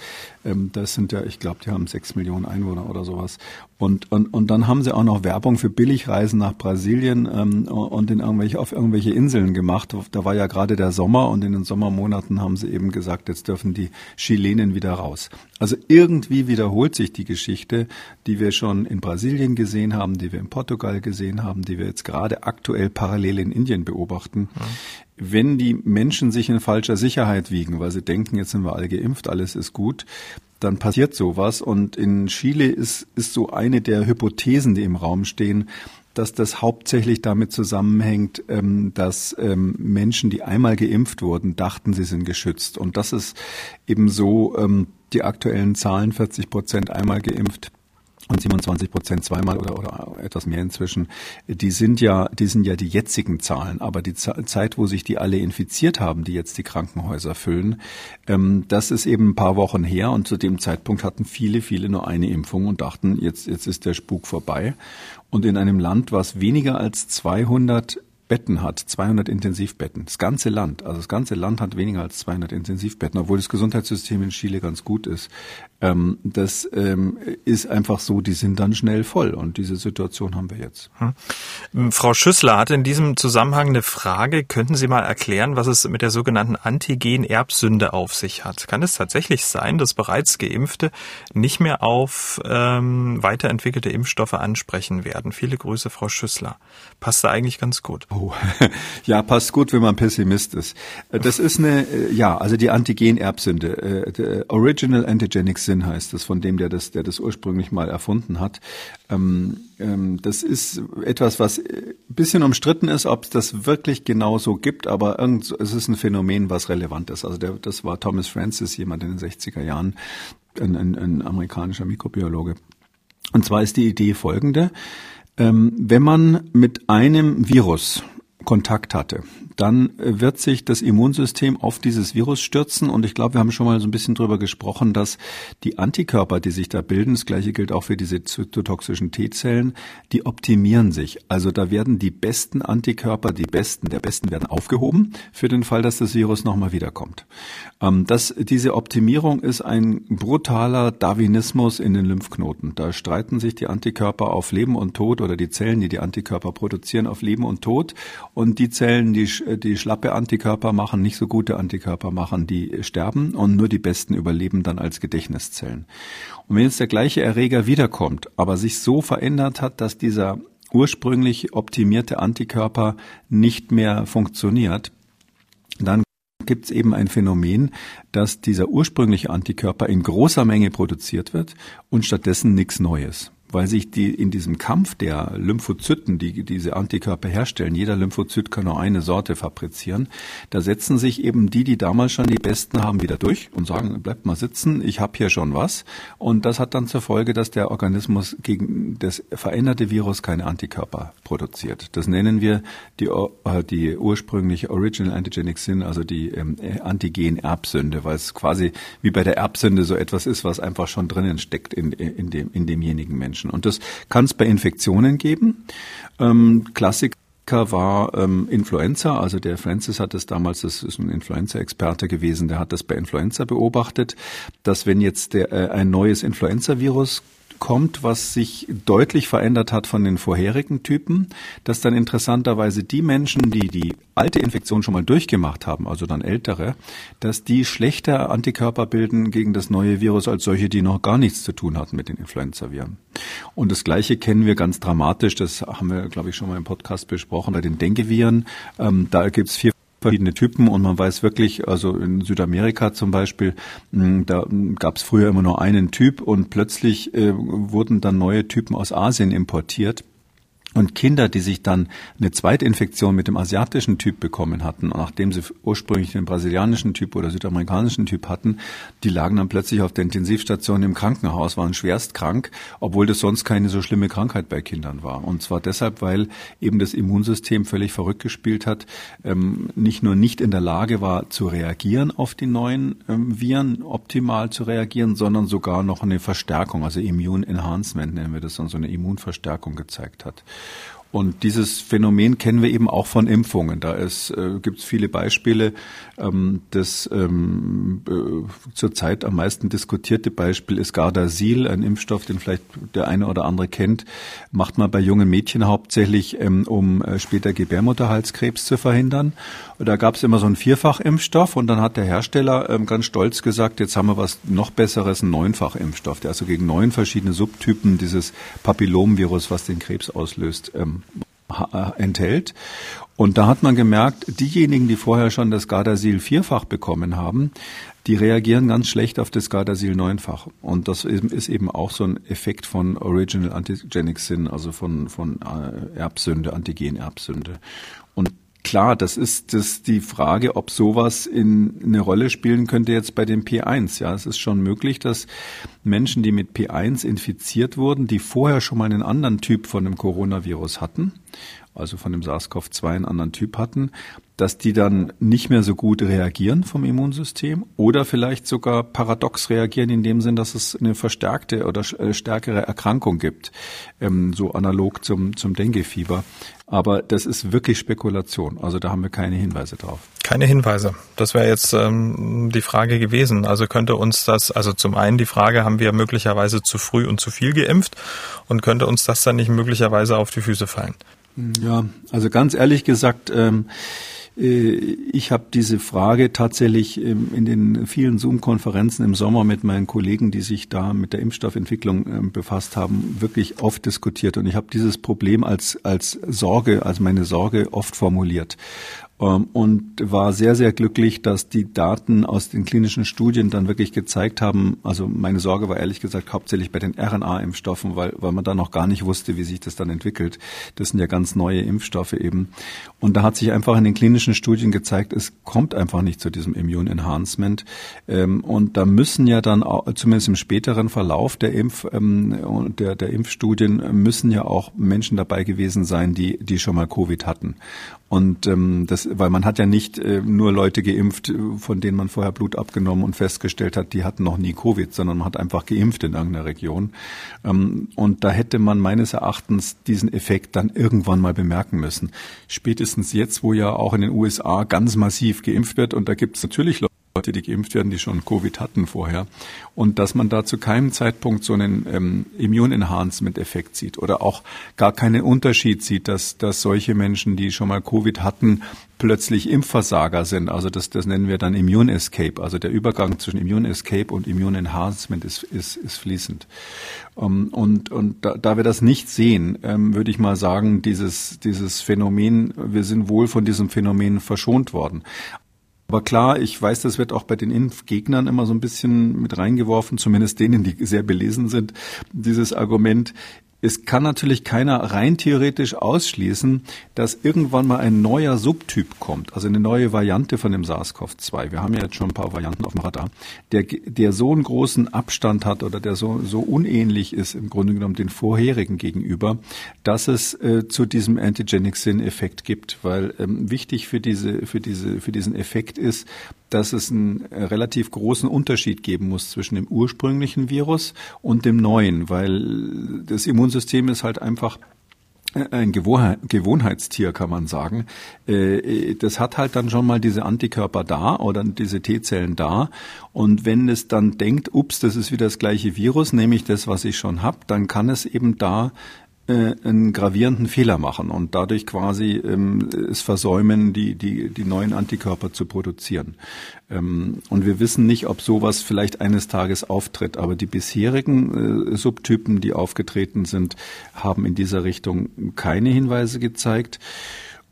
Ähm, das sind ja, ich glaube, die haben sechs Millionen Einwohner oder sowas. Und, und, und dann haben sie auch noch Werbung für Billigreisen nach Brasilien ähm, und in irgendwelche, auf irgendwelche Inseln gemacht. Da war ja gerade der Sommer und in den Sommermonaten haben sie eben gesagt, jetzt dürfen die Chilenen wieder raus. Also irgendwie wiederholt sich die Geschichte, die wir schon in Brasilien gesehen haben, die wir in Portugal gesehen haben, die wir jetzt gerade aktuell parallel in Indien beobachten. Ja. Wenn die Menschen sich in falscher Sicherheit wiegen, weil sie denken, jetzt sind wir alle geimpft, alles ist gut, dann passiert sowas. Und in Chile ist, ist so eine der Hypothesen, die im Raum stehen, dass das hauptsächlich damit zusammenhängt, ähm, dass ähm, Menschen, die einmal geimpft wurden, dachten, sie sind geschützt. Und das ist eben so ähm, die aktuellen Zahlen, 40 Prozent einmal geimpft und 27 Prozent zweimal oder, oder etwas mehr inzwischen, die sind ja, die sind ja die jetzigen Zahlen. Aber die Zeit, wo sich die alle infiziert haben, die jetzt die Krankenhäuser füllen, ähm, das ist eben ein paar Wochen her und zu dem Zeitpunkt hatten viele, viele nur eine Impfung und dachten, jetzt, jetzt ist der Spuk vorbei. Und in einem Land, was weniger als 200 Betten hat, 200 Intensivbetten, das ganze Land, also das ganze Land hat weniger als 200 Intensivbetten, obwohl das Gesundheitssystem in Chile ganz gut ist. Ähm, das ähm, ist einfach so, die sind dann schnell voll und diese Situation haben wir jetzt. Hm. Frau Schüssler hat in diesem Zusammenhang eine Frage. Könnten Sie mal erklären, was es mit der sogenannten Antigen-Erbsünde auf sich hat? Kann es tatsächlich sein, dass bereits Geimpfte nicht mehr auf ähm, weiterentwickelte Impfstoffe ansprechen werden? Viele Grüße, Frau Schüssler. Passt da eigentlich ganz gut. Oh. ja, passt gut, wenn man Pessimist ist. Äh, das ist eine, äh, ja, also die Antigen-Erbsünde, äh, Original Antigenic Sin heißt das, von dem, der das, der das ursprünglich mal erfunden hat. Ähm, ähm, das ist etwas, was ein bisschen umstritten ist, ob es das wirklich genau so gibt, aber irgend, es ist ein Phänomen, was relevant ist. Also der, das war Thomas Francis, jemand in den 60er Jahren, ein, ein, ein amerikanischer Mikrobiologe. Und zwar ist die Idee folgende. Ähm, wenn man mit einem Virus Kontakt hatte, dann wird sich das Immunsystem auf dieses Virus stürzen. Und ich glaube, wir haben schon mal so ein bisschen drüber gesprochen, dass die Antikörper, die sich da bilden, das gleiche gilt auch für diese zytotoxischen T-Zellen, die optimieren sich. Also da werden die besten Antikörper, die besten der besten werden aufgehoben für den Fall, dass das Virus nochmal wiederkommt. Ähm, das, diese Optimierung ist ein brutaler Darwinismus in den Lymphknoten. Da streiten sich die Antikörper auf Leben und Tod oder die Zellen, die die Antikörper produzieren, auf Leben und Tod. Und die Zellen, die, die schlappe Antikörper machen, nicht so gute Antikörper machen, die sterben und nur die besten überleben dann als Gedächtniszellen. Und wenn jetzt der gleiche Erreger wiederkommt, aber sich so verändert hat, dass dieser ursprünglich optimierte Antikörper nicht mehr funktioniert, dann gibt es eben ein Phänomen, dass dieser ursprüngliche Antikörper in großer Menge produziert wird und stattdessen nichts Neues weil sich die in diesem Kampf der Lymphozyten, die diese Antikörper herstellen, jeder Lymphozyt kann nur eine Sorte fabrizieren, da setzen sich eben die, die damals schon die besten haben, wieder durch und sagen, bleibt mal sitzen, ich habe hier schon was. Und das hat dann zur Folge, dass der Organismus gegen das veränderte Virus keine Antikörper produziert. Das nennen wir die, äh, die ursprüngliche Original Antigenic Sin, also die ähm, Antigen-Erbsünde, weil es quasi wie bei der Erbsünde so etwas ist, was einfach schon drinnen steckt in, in, dem, in demjenigen Menschen. Menschen. Und das kann es bei Infektionen geben. Ähm, Klassiker war ähm, Influenza, also der Francis hat das damals, das ist ein Influenza-Experte gewesen, der hat das bei Influenza beobachtet, dass wenn jetzt der, äh, ein neues Influenza-Virus kommt, was sich deutlich verändert hat von den vorherigen Typen, dass dann interessanterweise die Menschen, die die alte Infektion schon mal durchgemacht haben, also dann ältere, dass die schlechter Antikörper bilden gegen das neue Virus als solche, die noch gar nichts zu tun hatten mit den Influenza-Viren. Und das Gleiche kennen wir ganz dramatisch, das haben wir, glaube ich, schon mal im Podcast besprochen, bei den Dengue-Viren. Ähm, da gibt es vier verschiedene Typen und man weiß wirklich, also in Südamerika zum Beispiel, hm, da gab es früher immer nur einen Typ und plötzlich äh, wurden dann neue Typen aus Asien importiert. Und Kinder, die sich dann eine Zweitinfektion mit dem asiatischen Typ bekommen hatten, nachdem sie ursprünglich den brasilianischen Typ oder südamerikanischen Typ hatten, die lagen dann plötzlich auf der Intensivstation im Krankenhaus, waren schwerst krank, obwohl das sonst keine so schlimme Krankheit bei Kindern war. Und zwar deshalb, weil eben das Immunsystem völlig verrückt gespielt hat, ähm, nicht nur nicht in der Lage war zu reagieren auf die neuen ähm, Viren, optimal zu reagieren, sondern sogar noch eine Verstärkung, also Immune Enhancement nennen wir das, also eine Immunverstärkung gezeigt hat. Und dieses Phänomen kennen wir eben auch von Impfungen. Da äh, gibt es viele Beispiele. Ähm, das ähm, äh, zurzeit am meisten diskutierte Beispiel ist Gardasil, ein Impfstoff, den vielleicht der eine oder andere kennt. Macht man bei jungen Mädchen hauptsächlich, ähm, um äh, später Gebärmutterhalskrebs zu verhindern. Und da gab es immer so einen Vierfachimpfstoff und dann hat der Hersteller ähm, ganz stolz gesagt, jetzt haben wir was noch Besseres, einen Neunfachimpfstoff, der also gegen neun verschiedene Subtypen dieses Papillomvirus, was den Krebs auslöst, ähm, äh, enthält. Und da hat man gemerkt, diejenigen, die vorher schon das Gardasil vierfach bekommen haben, die reagieren ganz schlecht auf das Gardasil neunfach. Und das ist eben auch so ein Effekt von Original Antigenic Sin, also von, von äh, Erbsünde, Antigen-Erbsünde. Klar, das ist das die Frage, ob sowas in eine Rolle spielen könnte jetzt bei dem P1. Ja, es ist schon möglich, dass Menschen, die mit P1 infiziert wurden, die vorher schon mal einen anderen Typ von dem Coronavirus hatten, also von dem SARS-CoV-2 einen anderen Typ hatten, dass die dann nicht mehr so gut reagieren vom Immunsystem oder vielleicht sogar paradox reagieren in dem Sinn, dass es eine verstärkte oder äh, stärkere Erkrankung gibt, ähm, so analog zum, zum Dengue-Fieber. Aber das ist wirklich Spekulation. Also da haben wir keine Hinweise drauf. Keine Hinweise. Das wäre jetzt ähm, die Frage gewesen. Also könnte uns das, also zum einen die Frage, haben wir möglicherweise zu früh und zu viel geimpft und könnte uns das dann nicht möglicherweise auf die Füße fallen? Ja, also ganz ehrlich gesagt, ähm, äh, ich habe diese Frage tatsächlich ähm, in den vielen Zoom-Konferenzen im Sommer mit meinen Kollegen, die sich da mit der Impfstoffentwicklung ähm, befasst haben, wirklich oft diskutiert. Und ich habe dieses Problem als, als Sorge, als meine Sorge oft formuliert. Ähm, und war sehr, sehr glücklich, dass die Daten aus den klinischen Studien dann wirklich gezeigt haben, also meine Sorge war ehrlich gesagt hauptsächlich bei den RNA-Impfstoffen, weil, weil man da noch gar nicht wusste, wie sich das dann entwickelt. Das sind ja ganz neue Impfstoffe eben. Und da hat sich einfach in den klinischen Studien gezeigt, es kommt einfach nicht zu diesem Immune Enhancement. Ähm, und da müssen ja dann auch, zumindest im späteren Verlauf der Impf, ähm, der, der Impfstudien müssen ja auch Menschen dabei gewesen sein, die, die schon mal Covid hatten. Und ähm, das, weil man hat ja nicht äh, nur Leute geimpft, von denen man vorher Blut abgenommen und festgestellt hat, die hatten noch nie Covid, sondern man hat einfach geimpft in irgendeiner Region. Ähm, und da hätte man meines Erachtens diesen Effekt dann irgendwann mal bemerken müssen. Spätestens jetzt, wo ja auch in den USA ganz massiv geimpft wird, und da gibt es natürlich Leute, Leute, die geimpft werden, die schon Covid hatten vorher. Und dass man da zu keinem Zeitpunkt so einen ähm, Immune-Enhancement-Effekt sieht oder auch gar keinen Unterschied sieht, dass, dass solche Menschen, die schon mal Covid hatten, plötzlich Impfversager sind. Also das, das nennen wir dann Immune Escape. Also der Übergang zwischen Immune Escape und Immune Enhancement ist, ist, ist fließend. Ähm, und und da, da wir das nicht sehen, ähm, würde ich mal sagen, dieses, dieses Phänomen, wir sind wohl von diesem Phänomen verschont worden. Aber klar, ich weiß, das wird auch bei den Impfgegnern immer so ein bisschen mit reingeworfen, zumindest denen, die sehr belesen sind, dieses Argument, es kann natürlich keiner rein theoretisch ausschließen, dass irgendwann mal ein neuer Subtyp kommt, also eine neue Variante von dem SARS-CoV-2. Wir haben ja jetzt schon ein paar Varianten auf dem Radar, der, der so einen großen Abstand hat oder der so, so unähnlich ist im Grunde genommen den vorherigen gegenüber, dass es äh, zu diesem Antigenic Sin-Effekt gibt, weil ähm, wichtig für diese, für diese, für diesen Effekt ist, dass es einen äh, relativ großen Unterschied geben muss zwischen dem ursprünglichen Virus und dem neuen, weil das Immunsystem ist halt einfach äh, ein Gewohnheitstier, kann man sagen. Äh, das hat halt dann schon mal diese Antikörper da oder diese T-Zellen da. Und wenn es dann denkt, ups, das ist wieder das gleiche Virus, nämlich das, was ich schon habe, dann kann es eben da einen gravierenden Fehler machen und dadurch quasi ähm, es versäumen, die, die, die neuen Antikörper zu produzieren. Ähm, und wir wissen nicht, ob sowas vielleicht eines Tages auftritt, aber die bisherigen äh, Subtypen, die aufgetreten sind, haben in dieser Richtung keine Hinweise gezeigt.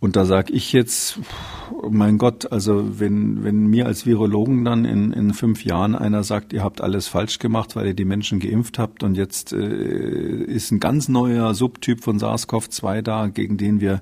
Und da sage ich jetzt, mein Gott, also wenn, wenn mir als Virologen dann in, in fünf Jahren einer sagt, ihr habt alles falsch gemacht, weil ihr die Menschen geimpft habt und jetzt äh, ist ein ganz neuer Subtyp von SARS-CoV-2 da, gegen den wir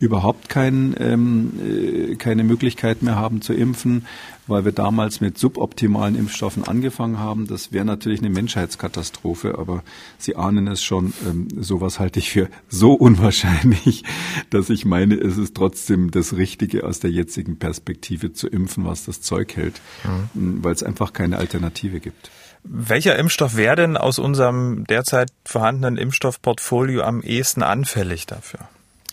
überhaupt kein, ähm, äh, keine Möglichkeit mehr haben zu impfen, weil wir damals mit suboptimalen Impfstoffen angefangen haben. Das wäre natürlich eine Menschheitskatastrophe, aber Sie ahnen es schon, ähm, sowas halte ich für so unwahrscheinlich, dass ich meine, es ist trotzdem das Richtige aus der jetzigen Perspektive zu impfen, was das Zeug hält, mhm. weil es einfach keine Alternative gibt. Welcher Impfstoff wäre denn aus unserem derzeit vorhandenen Impfstoffportfolio am ehesten anfällig dafür?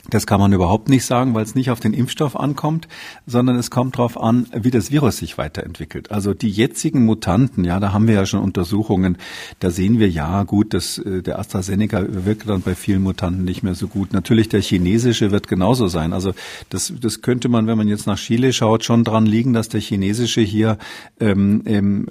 Das kann man überhaupt nicht sagen, weil es nicht auf den Impfstoff ankommt, sondern es kommt darauf an, wie das Virus sich weiterentwickelt. Also die jetzigen Mutanten, ja, da haben wir ja schon Untersuchungen, da sehen wir ja gut, dass äh, der AstraZeneca wirkt dann bei vielen Mutanten nicht mehr so gut. Natürlich der chinesische wird genauso sein. Also das, das könnte man, wenn man jetzt nach Chile schaut, schon dran liegen, dass der chinesische hier ähm, ähm,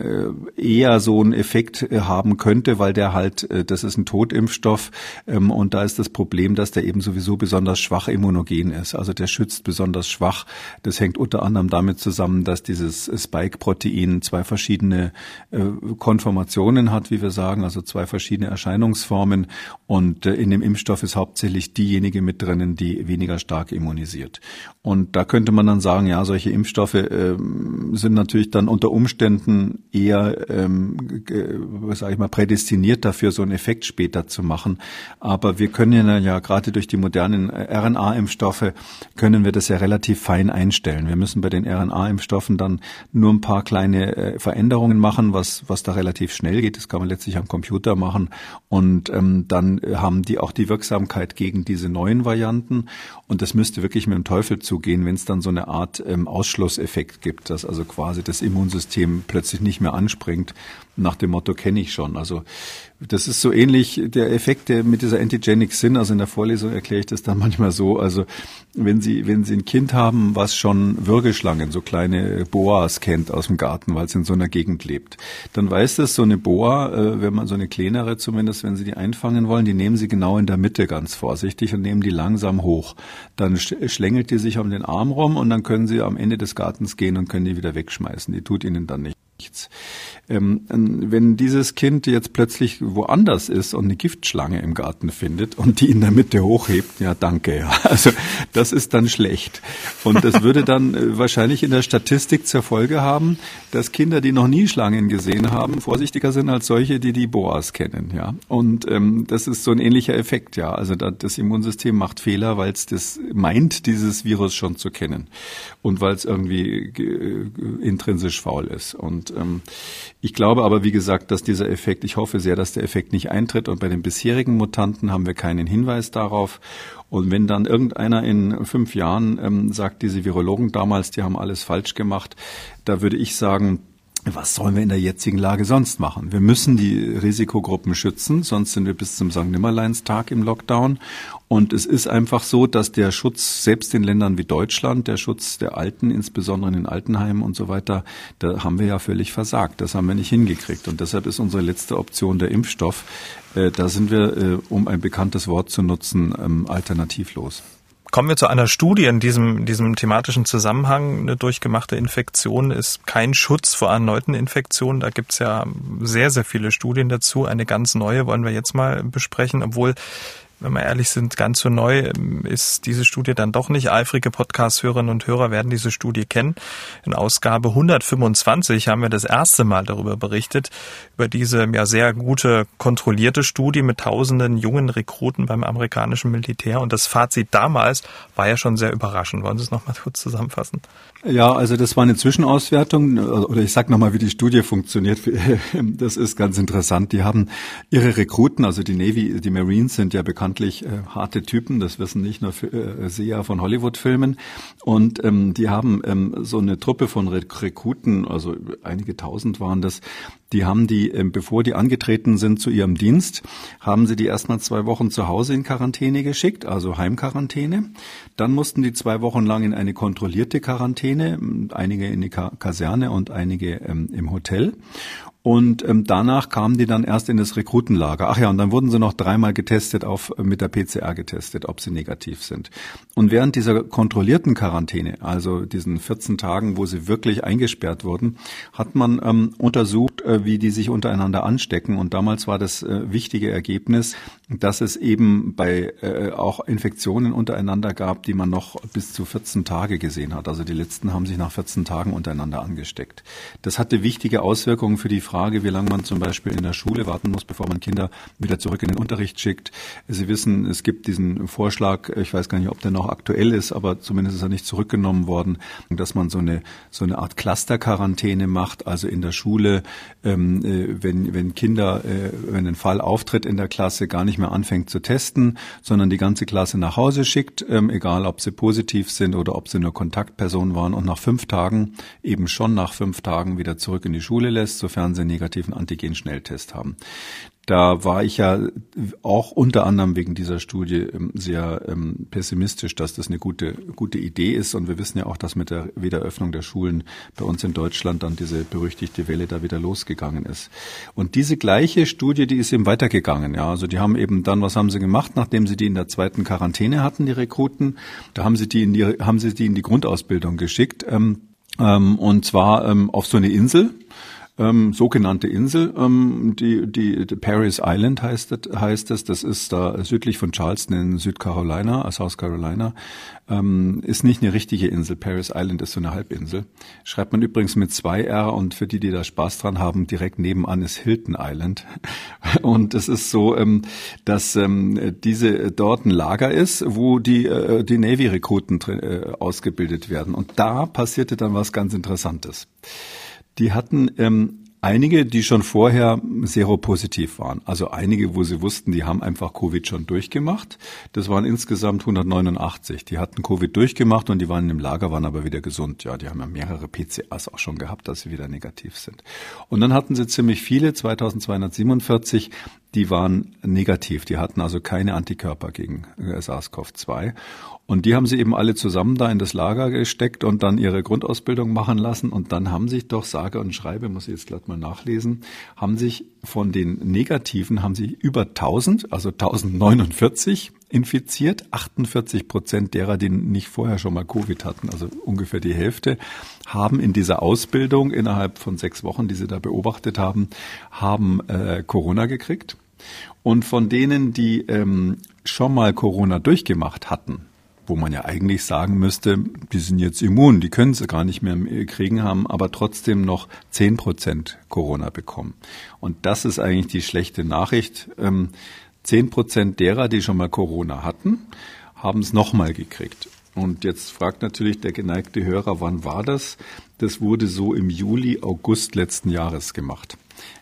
äh, eher so einen Effekt äh, haben könnte, weil der halt, das ist ein Totimpfstoff ähm, und da ist das Problem, dass der eben sowieso besonders schwach immunogen ist. Also der schützt besonders schwach. Das hängt unter anderem damit zusammen, dass dieses Spike-Protein zwei verschiedene äh, Konformationen hat, wie wir sagen, also zwei verschiedene Erscheinungsformen. Und äh, in dem Impfstoff ist hauptsächlich diejenige mit drinnen, die weniger stark immunisiert. Und da könnte man dann sagen, ja, solche Impfstoffe äh, sind natürlich dann unter Umständen eher, ähm, was sage ich mal, prädestiniert dafür, so einen Effekt später zu machen. Aber wir können ja, ja gerade durch die modernen äh, RNA-Impfstoffe können wir das ja relativ fein einstellen. Wir müssen bei den RNA-Impfstoffen dann nur ein paar kleine äh, Veränderungen machen, was, was da relativ schnell geht. Das kann man letztlich am Computer machen. Und ähm, dann haben die auch die Wirksamkeit gegen diese neuen Varianten. Und das müsste wirklich mit dem Teufel zugehen, wenn es dann so eine Art ähm, Ausschlusseffekt gibt, dass also quasi das Immunsystem plötzlich nicht mehr anspringt nach dem Motto kenne ich schon. Also das ist so ähnlich der Effekt der mit dieser Antigenic Sin. Also in der Vorlesung erkläre ich das dann manchmal so, also wenn Sie, wenn Sie ein Kind haben, was schon Würgeschlangen, so kleine Boas kennt aus dem Garten, weil es in so einer Gegend lebt, dann weiß das so eine Boa, äh, wenn man so eine kleinere zumindest, wenn Sie die einfangen wollen, die nehmen Sie genau in der Mitte ganz vorsichtig und nehmen die langsam hoch. Dann schlängelt die sich um den Arm rum und dann können Sie am Ende des Gartens gehen und können die wieder wegschmeißen. Die tut Ihnen dann nichts. Ähm, wenn dieses Kind jetzt plötzlich woanders ist und eine Giftschlange im Garten findet und die in der Mitte hochhebt, ja danke, ja. Also das ist dann schlecht. Und das würde dann äh, wahrscheinlich in der Statistik zur Folge haben, dass Kinder, die noch nie Schlangen gesehen haben, vorsichtiger sind als solche, die die Boas kennen, ja. Und ähm, das ist so ein ähnlicher Effekt, ja. Also das Immunsystem macht Fehler, weil es das meint, dieses Virus schon zu kennen und weil es irgendwie äh, intrinsisch faul ist. Und ähm, ich glaube aber, wie gesagt, dass dieser Effekt, ich hoffe sehr, dass der Effekt nicht eintritt. Und bei den bisherigen Mutanten haben wir keinen Hinweis darauf. Und wenn dann irgendeiner in fünf Jahren ähm, sagt, diese Virologen damals, die haben alles falsch gemacht, da würde ich sagen, was sollen wir in der jetzigen Lage sonst machen? Wir müssen die Risikogruppen schützen, sonst sind wir bis zum St. Nimmerleinstag im Lockdown. Und es ist einfach so, dass der Schutz selbst in Ländern wie Deutschland, der Schutz der Alten, insbesondere in den Altenheimen und so weiter, da haben wir ja völlig versagt. Das haben wir nicht hingekriegt. Und deshalb ist unsere letzte Option der Impfstoff. Äh, da sind wir, äh, um ein bekanntes Wort zu nutzen, ähm, alternativlos. Kommen wir zu einer Studie in diesem, diesem thematischen Zusammenhang. Eine durchgemachte Infektion ist kein Schutz vor erneuten Infektionen. Da gibt's ja sehr, sehr viele Studien dazu. Eine ganz neue wollen wir jetzt mal besprechen, obwohl wenn wir ehrlich sind, ganz so neu ist diese Studie dann doch nicht. Eifrige Podcast-Hörerinnen und Hörer werden diese Studie kennen. In Ausgabe 125 haben wir das erste Mal darüber berichtet, über diese ja sehr gute kontrollierte Studie mit tausenden jungen Rekruten beim amerikanischen Militär. Und das Fazit damals war ja schon sehr überraschend. Wollen Sie es nochmal kurz zusammenfassen? Ja, also das war eine Zwischenauswertung oder ich sage nochmal, wie die Studie funktioniert. Das ist ganz interessant. Die haben ihre Rekruten, also die Navy, die Marines sind ja bekanntlich äh, harte Typen, das wissen nicht nur äh, Seher von Hollywood-Filmen. Und ähm, die haben ähm, so eine Truppe von Rekruten, also einige tausend waren das, die haben die, ähm, bevor die angetreten sind zu ihrem Dienst, haben sie die erstmal zwei Wochen zu Hause in Quarantäne geschickt, also Heimquarantäne. Dann mussten die zwei Wochen lang in eine kontrollierte Quarantäne, einige in die Kaserne und einige ähm, im Hotel. Und ähm, danach kamen die dann erst in das Rekrutenlager. Ach ja, und dann wurden sie noch dreimal getestet, auf, äh, mit der PCR getestet, ob sie negativ sind. Und während dieser kontrollierten Quarantäne, also diesen 14 Tagen, wo sie wirklich eingesperrt wurden, hat man ähm, untersucht, äh, wie die sich untereinander anstecken. Und damals war das äh, wichtige Ergebnis, dass es eben bei äh, auch Infektionen untereinander gab, die man noch bis zu 14 Tage gesehen hat. Also die letzten haben sich nach 14 Tagen untereinander angesteckt. Das hatte wichtige Auswirkungen für die Frage, wie lange man zum Beispiel in der Schule warten muss, bevor man Kinder wieder zurück in den Unterricht schickt. Sie wissen, es gibt diesen Vorschlag, ich weiß gar nicht, ob der noch aktuell ist, aber zumindest ist er nicht zurückgenommen worden, dass man so eine, so eine Art Cluster-Quarantäne macht, also in der Schule, ähm, äh, wenn, wenn Kinder, äh, wenn ein Fall auftritt in der Klasse, gar nicht mehr anfängt zu testen, sondern die ganze Klasse nach Hause schickt, ähm, egal ob sie positiv sind oder ob sie nur Kontaktpersonen waren und nach fünf Tagen, eben schon nach fünf Tagen wieder zurück in die Schule lässt, sofern sie einen negativen Antigen-Schnelltest haben. Da war ich ja auch unter anderem wegen dieser Studie ähm, sehr ähm, pessimistisch, dass das eine gute, gute Idee ist. Und wir wissen ja auch, dass mit der Wiederöffnung der Schulen bei uns in Deutschland dann diese berüchtigte Welle da wieder losgegangen ist. Und diese gleiche Studie, die ist eben weitergegangen. Ja, also die haben eben dann, was haben sie gemacht, nachdem sie die in der zweiten Quarantäne hatten, die Rekruten? Da haben sie die in die, haben sie die in die Grundausbildung geschickt. Ähm, ähm, und zwar ähm, auf so eine Insel ähm, sogenannte Insel, ähm, die, die, die Paris Island heißt, das, heißt es. Das ist da südlich von Charleston in Südcarolina, äh, South Carolina. Ähm, ist nicht eine richtige Insel. Paris Island ist so eine Halbinsel. Schreibt man übrigens mit zwei R und für die, die da Spaß dran haben, direkt nebenan ist Hilton Island. Und es ist so, ähm, dass ähm, diese dort ein Lager ist, wo die, äh, die Navy-Rekruten äh, ausgebildet werden. Und da passierte dann was ganz Interessantes. Die hatten ähm, einige, die schon vorher seropositiv waren. Also einige, wo sie wussten, die haben einfach Covid schon durchgemacht. Das waren insgesamt 189. Die hatten Covid durchgemacht und die waren im Lager, waren aber wieder gesund. Ja, die haben ja mehrere PCAs auch schon gehabt, dass sie wieder negativ sind. Und dann hatten sie ziemlich viele, 2247, die waren negativ. Die hatten also keine Antikörper gegen äh, SARS-CoV-2. Und die haben sie eben alle zusammen da in das Lager gesteckt und dann ihre Grundausbildung machen lassen. Und dann haben sich doch, sage und schreibe, muss ich jetzt glatt mal nachlesen, haben sich von den Negativen, haben sie über 1000, also 1049 infiziert. 48 Prozent derer, die nicht vorher schon mal Covid hatten, also ungefähr die Hälfte, haben in dieser Ausbildung innerhalb von sechs Wochen, die sie da beobachtet haben, haben äh, Corona gekriegt. Und von denen, die ähm, schon mal Corona durchgemacht hatten, wo man ja eigentlich sagen müsste, die sind jetzt immun, die können sie gar nicht mehr kriegen, haben aber trotzdem noch zehn Prozent Corona bekommen. Und das ist eigentlich die schlechte Nachricht. Ähm, zehn Prozent derer, die schon mal Corona hatten, haben es nochmal gekriegt. Und jetzt fragt natürlich der geneigte Hörer, wann war das? Das wurde so im Juli, August letzten Jahres gemacht.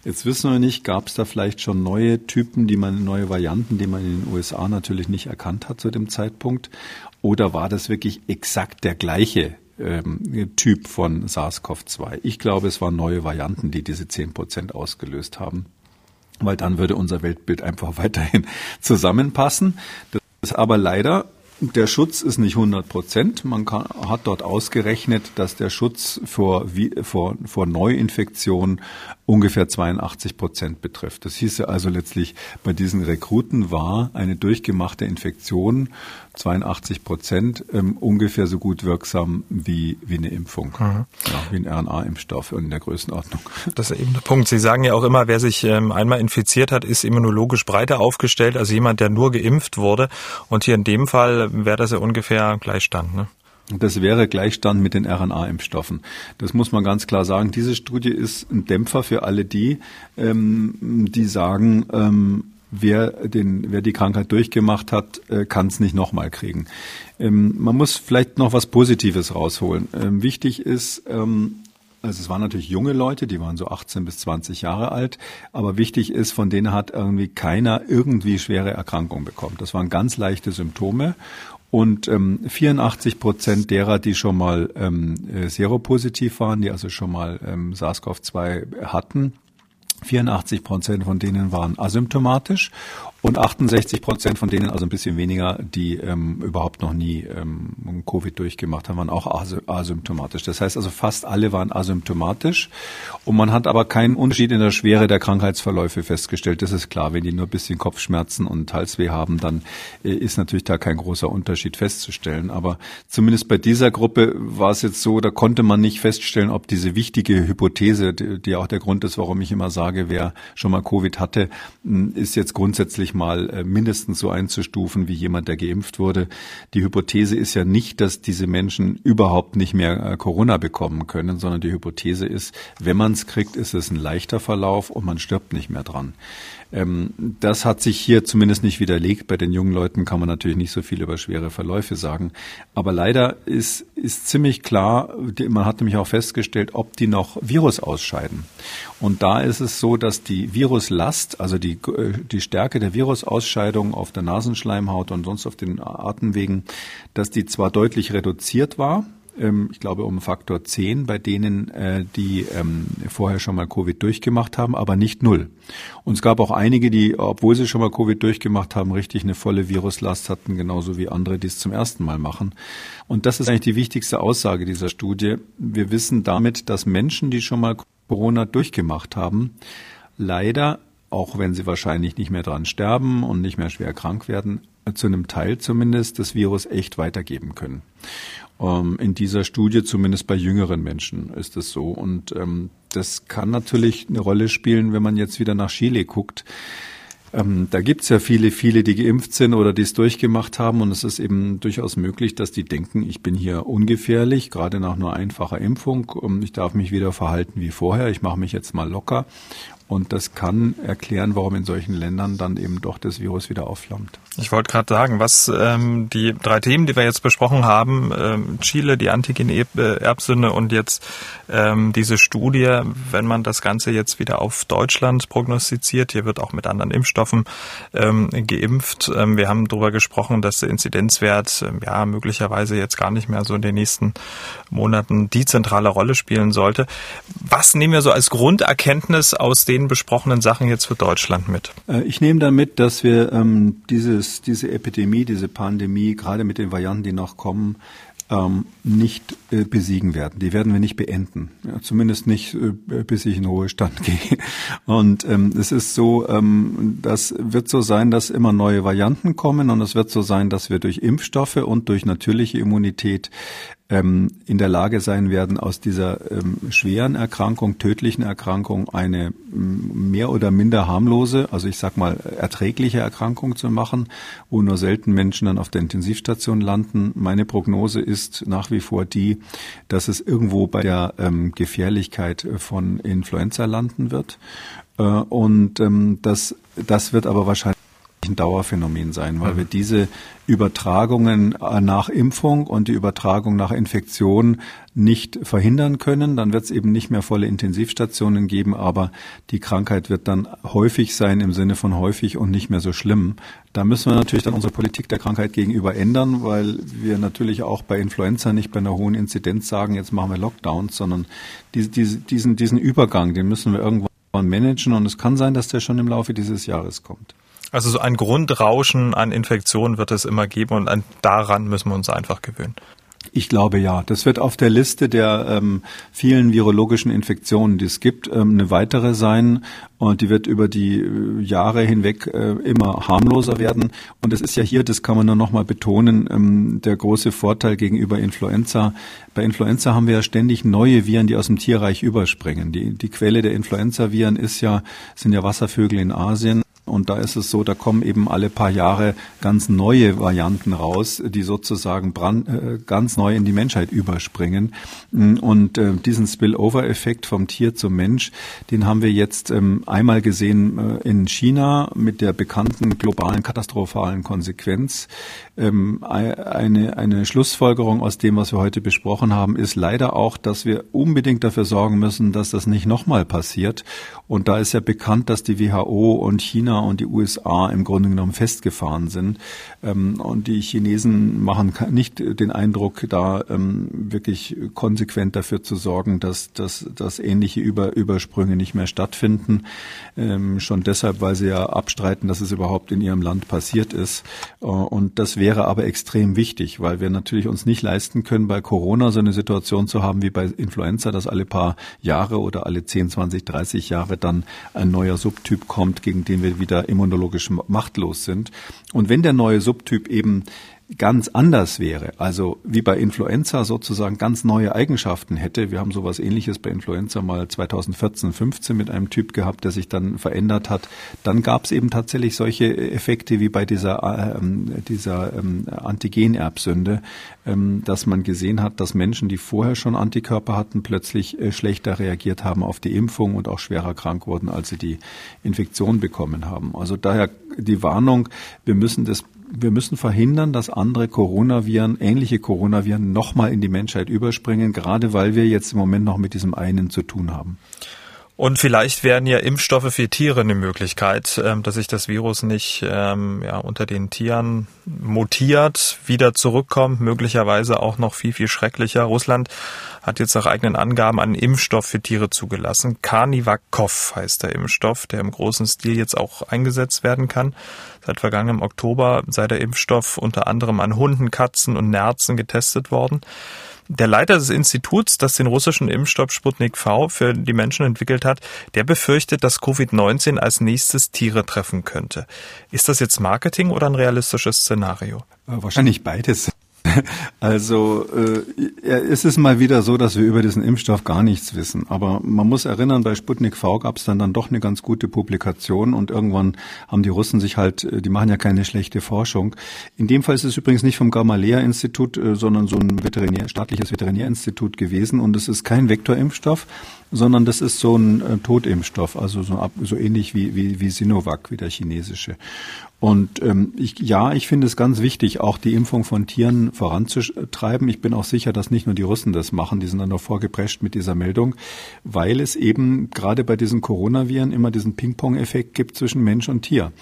Jetzt wissen wir nicht, gab es da vielleicht schon neue Typen, die man, neue Varianten, die man in den USA natürlich nicht erkannt hat zu dem Zeitpunkt? Oder war das wirklich exakt der gleiche ähm, Typ von SARS-CoV-2? Ich glaube, es waren neue Varianten, die diese 10 Prozent ausgelöst haben weil dann würde unser Weltbild einfach weiterhin zusammenpassen. Das ist aber leider der Schutz ist nicht 100 Prozent. Man kann, hat dort ausgerechnet, dass der Schutz vor, vor, vor Neuinfektionen ungefähr 82 Prozent betrifft. Das hieße also letztlich, bei diesen Rekruten war eine durchgemachte Infektion 82 Prozent ähm, ungefähr so gut wirksam wie, wie eine Impfung, mhm. ja, wie ein RNA-Impfstoff in der Größenordnung. Das ist eben der Punkt. Sie sagen ja auch immer, wer sich ähm, einmal infiziert hat, ist immunologisch breiter aufgestellt als jemand, der nur geimpft wurde. Und hier in dem Fall wäre das ja ungefähr Gleichstand. Ne? Das wäre Gleichstand mit den RNA-Impfstoffen. Das muss man ganz klar sagen. Diese Studie ist ein Dämpfer für alle die, ähm, die sagen, ähm, wer, den, wer die Krankheit durchgemacht hat, äh, kann es nicht nochmal kriegen. Ähm, man muss vielleicht noch was Positives rausholen. Ähm, wichtig ist, ähm, also es waren natürlich junge Leute, die waren so 18 bis 20 Jahre alt, aber wichtig ist, von denen hat irgendwie keiner irgendwie schwere Erkrankungen bekommen. Das waren ganz leichte Symptome und ähm, 84 Prozent derer, die schon mal ähm, äh, seropositiv waren, die also schon mal ähm, SARS-CoV-2 hatten, 84 Prozent von denen waren asymptomatisch und 68 Prozent von denen, also ein bisschen weniger, die ähm, überhaupt noch nie ähm, Covid durchgemacht haben, waren auch asymptomatisch. Das heißt also, fast alle waren asymptomatisch und man hat aber keinen Unterschied in der Schwere der Krankheitsverläufe festgestellt. Das ist klar, wenn die nur ein bisschen Kopfschmerzen und Halsweh haben, dann äh, ist natürlich da kein großer Unterschied festzustellen. Aber zumindest bei dieser Gruppe war es jetzt so, da konnte man nicht feststellen, ob diese wichtige Hypothese, die, die auch der Grund ist, warum ich immer sage, wer schon mal Covid hatte, ist jetzt grundsätzlich wirklich mal äh, mindestens so einzustufen wie jemand, der geimpft wurde. Die Hypothese ist ja nicht, dass diese Menschen überhaupt nicht mehr äh, Corona bekommen können, sondern die Hypothese ist, wenn man es kriegt, ist es ein leichter Verlauf und man stirbt nicht mehr dran. Ähm, das hat sich hier zumindest nicht widerlegt. Bei den jungen Leuten kann man natürlich nicht so viel über schwere Verläufe sagen. Aber leider ist, ist ziemlich klar, man hat nämlich auch festgestellt, ob die noch Virus ausscheiden. Und da ist es so, dass die Viruslast, also die, äh, die Stärke der Virusausscheidung auf der Nasenschleimhaut und sonst auf den Atemwegen, dass die zwar deutlich reduziert war, ich glaube um Faktor 10 bei denen, äh, die ähm, vorher schon mal Covid durchgemacht haben, aber nicht null. Und es gab auch einige, die, obwohl sie schon mal Covid durchgemacht haben, richtig eine volle Viruslast hatten, genauso wie andere, die es zum ersten Mal machen. Und das ist eigentlich die wichtigste Aussage dieser Studie. Wir wissen damit, dass Menschen, die schon mal Corona durchgemacht haben, leider auch wenn sie wahrscheinlich nicht mehr dran sterben und nicht mehr schwer krank werden, zu einem Teil zumindest das Virus echt weitergeben können. Ähm, in dieser Studie, zumindest bei jüngeren Menschen, ist es so. Und ähm, das kann natürlich eine Rolle spielen, wenn man jetzt wieder nach Chile guckt. Ähm, da gibt's ja viele, viele, die geimpft sind oder die es durchgemacht haben. Und es ist eben durchaus möglich, dass die denken, ich bin hier ungefährlich, gerade nach nur einfacher Impfung. Ich darf mich wieder verhalten wie vorher. Ich mache mich jetzt mal locker. Und das kann erklären, warum in solchen Ländern dann eben doch das Virus wieder aufflammt. Ich wollte gerade sagen, was ähm, die drei Themen, die wir jetzt besprochen haben, ähm, Chile, die Antigen-Erbsünde und jetzt ähm, diese Studie, wenn man das Ganze jetzt wieder auf Deutschland prognostiziert, hier wird auch mit anderen Impfstoffen ähm, geimpft. Ähm, wir haben darüber gesprochen, dass der Inzidenzwert ähm, ja möglicherweise jetzt gar nicht mehr so in den nächsten Monaten die zentrale Rolle spielen sollte. Was nehmen wir so als Grunderkenntnis aus den besprochenen Sachen jetzt für Deutschland mit? Äh, ich nehme damit, dass wir ähm, dieses, diese Epidemie, diese Pandemie, gerade mit den Varianten, die noch kommen, ähm, nicht äh, besiegen werden. Die werden wir nicht beenden. Ja, zumindest nicht, äh, bis ich in Ruhestand gehe. Und ähm, es ist so, ähm, das wird so sein, dass immer neue Varianten kommen und es wird so sein, dass wir durch Impfstoffe und durch natürliche Immunität ähm, in der Lage sein werden, aus dieser ähm, schweren Erkrankung, tödlichen Erkrankung eine mehr oder minder harmlose, also ich sag mal erträgliche Erkrankung zu machen, wo nur selten Menschen dann auf der Intensivstation landen. Meine Prognose ist nach wie vor die, dass es irgendwo bei der ähm, Gefährlichkeit von Influenza landen wird. Äh, und ähm, das, das wird aber wahrscheinlich ein Dauerphänomen sein, weil mhm. wir diese Übertragungen äh, nach Impfung und die Übertragung nach Infektion nicht verhindern können. Dann wird es eben nicht mehr volle Intensivstationen geben, aber die Krankheit wird dann häufig sein im Sinne von häufig und nicht mehr so schlimm. Da müssen wir natürlich dann unsere Politik der Krankheit gegenüber ändern, weil wir natürlich auch bei Influenza nicht bei einer hohen Inzidenz sagen, jetzt machen wir Lockdowns, sondern diese, diese, diesen, diesen Übergang, den müssen wir irgendwann managen und es kann sein, dass der schon im Laufe dieses Jahres kommt. Also so ein Grundrauschen an Infektionen wird es immer geben und an, daran müssen wir uns einfach gewöhnen. Ich glaube ja. Das wird auf der Liste der ähm, vielen virologischen Infektionen, die es gibt, ähm, eine weitere sein. Und die wird über die äh, Jahre hinweg äh, immer harmloser werden. Und es ist ja hier, das kann man nur noch mal betonen, ähm, der große Vorteil gegenüber Influenza. Bei Influenza haben wir ja ständig neue Viren, die aus dem Tierreich überspringen. Die, die Quelle der Influenza-Viren ist ja, sind ja Wasservögel in Asien. Und da ist es so, da kommen eben alle paar Jahre ganz neue Varianten raus, die sozusagen brand, äh, ganz neu in die Menschheit überspringen. Und äh, diesen Spillover-Effekt vom Tier zum Mensch, den haben wir jetzt ähm, einmal gesehen äh, in China mit der bekannten globalen katastrophalen Konsequenz. Ähm, eine, eine Schlussfolgerung aus dem, was wir heute besprochen haben, ist leider auch, dass wir unbedingt dafür sorgen müssen, dass das nicht nochmal passiert. Und da ist ja bekannt, dass die WHO und China und die USA im Grunde genommen festgefahren sind. Ähm, und die Chinesen machen nicht den Eindruck, da ähm, wirklich konsequent dafür zu sorgen, dass, dass, dass ähnliche Über, Übersprünge nicht mehr stattfinden. Ähm, schon deshalb, weil sie ja abstreiten, dass es überhaupt in ihrem Land passiert ist. Äh, und das wäre aber extrem wichtig, weil wir natürlich uns nicht leisten können, bei Corona so eine Situation zu haben wie bei Influenza, dass alle paar Jahre oder alle 10, 20, 30 Jahre dann ein neuer Subtyp kommt, gegen den wir wieder immunologisch machtlos sind. Und wenn der neue Subtyp eben ganz anders wäre, also wie bei Influenza sozusagen ganz neue Eigenschaften hätte. Wir haben sowas ähnliches bei Influenza mal 2014, 15 mit einem Typ gehabt, der sich dann verändert hat. Dann gab es eben tatsächlich solche Effekte wie bei dieser, ähm, dieser ähm, Antigenerbsünde, ähm, dass man gesehen hat, dass Menschen, die vorher schon Antikörper hatten, plötzlich äh, schlechter reagiert haben auf die Impfung und auch schwerer krank wurden, als sie die Infektion bekommen haben. Also daher die Warnung, wir müssen das wir müssen verhindern, dass andere Coronaviren, ähnliche Coronaviren, nochmal in die Menschheit überspringen, gerade weil wir jetzt im Moment noch mit diesem einen zu tun haben. Und vielleicht wären ja Impfstoffe für Tiere eine Möglichkeit, ähm, dass sich das Virus nicht ähm, ja, unter den Tieren mutiert, wieder zurückkommt, möglicherweise auch noch viel, viel schrecklicher. Russland hat jetzt nach eigenen Angaben einen Impfstoff für Tiere zugelassen. Carnivacov heißt der Impfstoff, der im großen Stil jetzt auch eingesetzt werden kann. Seit vergangenem Oktober sei der Impfstoff unter anderem an Hunden, Katzen und Nerzen getestet worden. Der Leiter des Instituts, das den russischen Impfstoff Sputnik V für die Menschen entwickelt hat, der befürchtet, dass Covid-19 als nächstes Tiere treffen könnte. Ist das jetzt Marketing oder ein realistisches Szenario? Äh, wahrscheinlich beides. Also äh, es mal wieder so, dass wir über diesen Impfstoff gar nichts wissen. Aber man muss erinnern, bei Sputnik V gab es dann, dann doch eine ganz gute Publikation und irgendwann haben die Russen sich halt, äh, die machen ja keine schlechte Forschung. In dem Fall ist es übrigens nicht vom Gamaleya-Institut, äh, sondern so ein Veterinär, staatliches Veterinärinstitut gewesen und es ist kein Vektorimpfstoff, sondern das ist so ein äh, Totimpfstoff, also so, so ähnlich wie, wie, wie Sinovac, wie der chinesische. Und ähm, ich, ja, ich finde es ganz wichtig, auch die Impfung von Tieren voranzutreiben. Ich bin auch sicher, dass nicht nur die Russen das machen, die sind dann noch vorgeprescht mit dieser Meldung, weil es eben gerade bei diesen Coronaviren immer diesen Ping-Pong-Effekt gibt zwischen Mensch und Tier.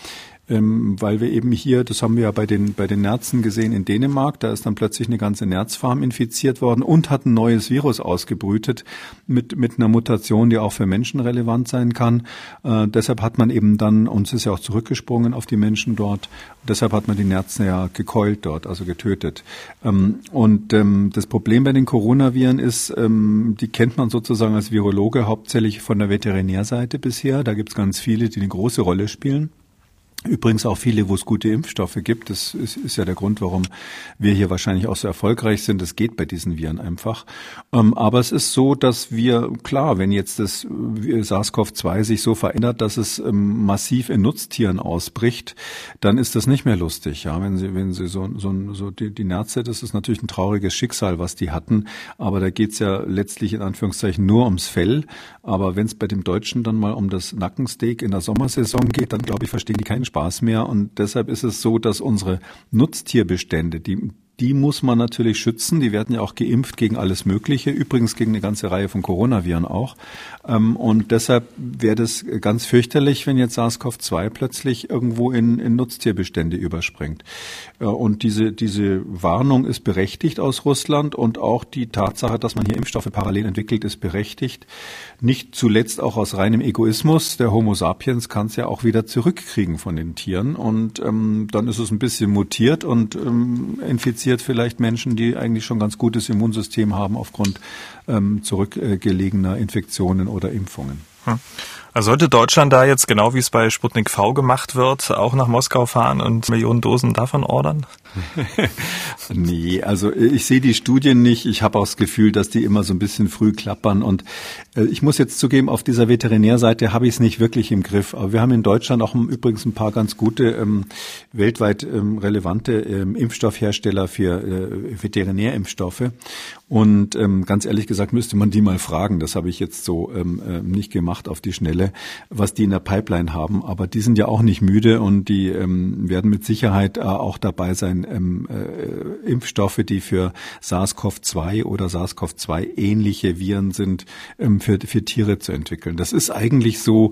Ähm, weil wir eben hier, das haben wir ja bei den, bei den Nerzen gesehen in Dänemark, da ist dann plötzlich eine ganze Nerzfarm infiziert worden und hat ein neues Virus ausgebrütet mit, mit einer Mutation, die auch für Menschen relevant sein kann. Äh, deshalb hat man eben dann, uns ist ja auch zurückgesprungen auf die Menschen dort, deshalb hat man die Nerzen ja gekeult dort, also getötet. Ähm, und ähm, das Problem bei den Coronaviren ist, ähm, die kennt man sozusagen als Virologe hauptsächlich von der Veterinärseite bisher. Da gibt es ganz viele, die eine große Rolle spielen. Übrigens auch viele, wo es gute Impfstoffe gibt. Das ist, ist, ja der Grund, warum wir hier wahrscheinlich auch so erfolgreich sind. Das geht bei diesen Viren einfach. Ähm, aber es ist so, dass wir, klar, wenn jetzt das äh, SARS-CoV-2 sich so verändert, dass es ähm, massiv in Nutztieren ausbricht, dann ist das nicht mehr lustig. Ja, wenn Sie, wenn Sie so, so, so die, die Nerze, das ist natürlich ein trauriges Schicksal, was die hatten. Aber da geht's ja letztlich in Anführungszeichen nur ums Fell. Aber wenn es bei dem Deutschen dann mal um das Nackensteak in der Sommersaison geht, dann glaube ich, verstehen die keinen Spaß mehr. Und deshalb ist es so, dass unsere Nutztierbestände, die die muss man natürlich schützen. Die werden ja auch geimpft gegen alles Mögliche, übrigens gegen eine ganze Reihe von Coronaviren auch. Ähm, und deshalb wäre das ganz fürchterlich, wenn jetzt SARS-CoV-2 plötzlich irgendwo in, in Nutztierbestände überspringt. Äh, und diese, diese Warnung ist berechtigt aus Russland und auch die Tatsache, dass man hier Impfstoffe parallel entwickelt, ist berechtigt. Nicht zuletzt auch aus reinem Egoismus. Der Homo sapiens kann es ja auch wieder zurückkriegen von den Tieren. Und ähm, dann ist es ein bisschen mutiert und ähm, infiziert interessiert vielleicht Menschen, die eigentlich schon ganz gutes Immunsystem haben aufgrund ähm, zurückgelegener Infektionen oder Impfungen. Hm. Also sollte Deutschland da jetzt, genau wie es bei Sputnik V gemacht wird, auch nach Moskau fahren und Millionen Dosen davon ordern? nee, also ich sehe die Studien nicht. Ich habe auch das Gefühl, dass die immer so ein bisschen früh klappern. Und äh, ich muss jetzt zugeben, auf dieser Veterinärseite habe ich es nicht wirklich im Griff. Aber wir haben in Deutschland auch übrigens ein paar ganz gute, ähm, weltweit ähm, relevante ähm, Impfstoffhersteller für äh, Veterinärimpfstoffe. Und ähm, ganz ehrlich gesagt müsste man die mal fragen. Das habe ich jetzt so ähm, äh, nicht gemacht auf die Schnelle, was die in der Pipeline haben. Aber die sind ja auch nicht müde und die ähm, werden mit Sicherheit äh, auch dabei sein, ähm, äh, Impfstoffe, die für SARS-CoV-2 oder SARS-CoV-2 ähnliche Viren sind, ähm, für, für Tiere zu entwickeln. Das ist eigentlich so,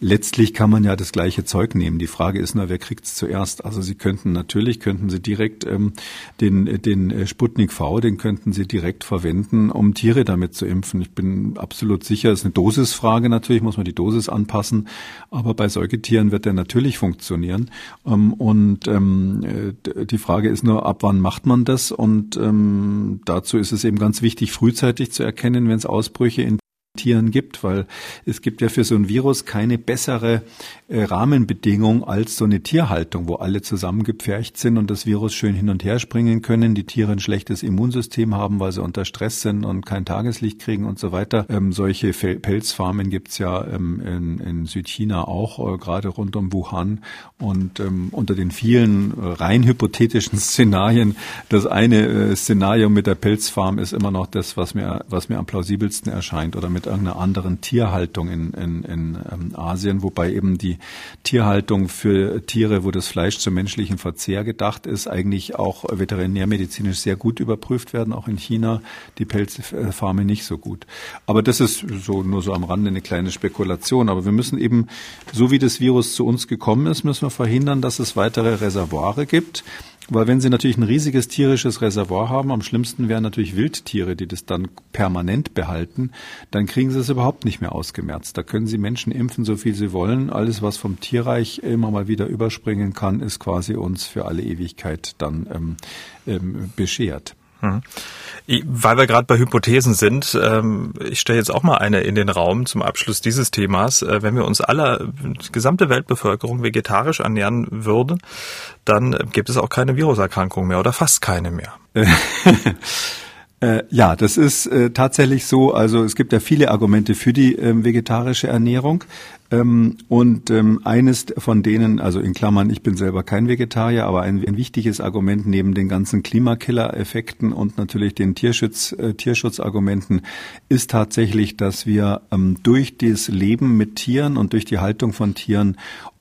letztlich kann man ja das gleiche Zeug nehmen. Die Frage ist nur, wer kriegt es zuerst? Also Sie könnten natürlich, könnten Sie direkt ähm, den, den äh, Sputnik V, den könnten Sie direkt direkt verwenden, um Tiere damit zu impfen. Ich bin absolut sicher, es ist eine Dosisfrage natürlich, muss man die Dosis anpassen, aber bei Säugetieren wird der natürlich funktionieren. Ähm, und ähm, die Frage ist nur, ab wann macht man das? Und ähm, dazu ist es eben ganz wichtig, frühzeitig zu erkennen, wenn es Ausbrüche in Tieren gibt, weil es gibt ja für so ein Virus keine bessere äh, Rahmenbedingung als so eine Tierhaltung, wo alle zusammengepfercht sind und das Virus schön hin und her springen können, die Tiere ein schlechtes Immunsystem haben, weil sie unter Stress sind und kein Tageslicht kriegen und so weiter. Ähm, solche Pelzfarmen gibt's ja ähm, in, in, Südchina auch, äh, gerade rund um Wuhan. Und ähm, unter den vielen äh, rein hypothetischen Szenarien, das eine äh, Szenario mit der Pelzfarm ist immer noch das, was mir, was mir am plausibelsten erscheint oder mit irgendeiner anderen Tierhaltung in, in, in ähm, Asien, wobei eben die Tierhaltung für Tiere, wo das Fleisch zum menschlichen Verzehr gedacht ist, eigentlich auch veterinärmedizinisch sehr gut überprüft werden, auch in China, die Pelzfarme nicht so gut. Aber das ist so nur so am Rande eine kleine Spekulation. Aber wir müssen eben, so wie das Virus zu uns gekommen ist, müssen wir verhindern, dass es weitere Reservoire gibt. Weil wenn Sie natürlich ein riesiges tierisches Reservoir haben, am schlimmsten wären natürlich Wildtiere, die das dann permanent behalten, dann kriegen Sie es überhaupt nicht mehr ausgemerzt. Da können Sie Menschen impfen, so viel Sie wollen. Alles, was vom Tierreich immer mal wieder überspringen kann, ist quasi uns für alle Ewigkeit dann ähm, ähm, beschert. Mhm. Weil wir gerade bei Hypothesen sind, ähm, ich stelle jetzt auch mal eine in den Raum zum Abschluss dieses Themas. Äh, wenn wir uns alle, die gesamte Weltbevölkerung vegetarisch ernähren würde, dann gibt es auch keine Viruserkrankung mehr oder fast keine mehr. Äh, ja, das ist äh, tatsächlich so. Also es gibt ja viele Argumente für die ähm, vegetarische Ernährung. Ähm, und ähm, eines von denen, also in Klammern, ich bin selber kein Vegetarier, aber ein, ein wichtiges Argument neben den ganzen Klimakiller-Effekten und natürlich den Tierschutz, äh, Tierschutzargumenten ist tatsächlich, dass wir ähm, durch das Leben mit Tieren und durch die Haltung von Tieren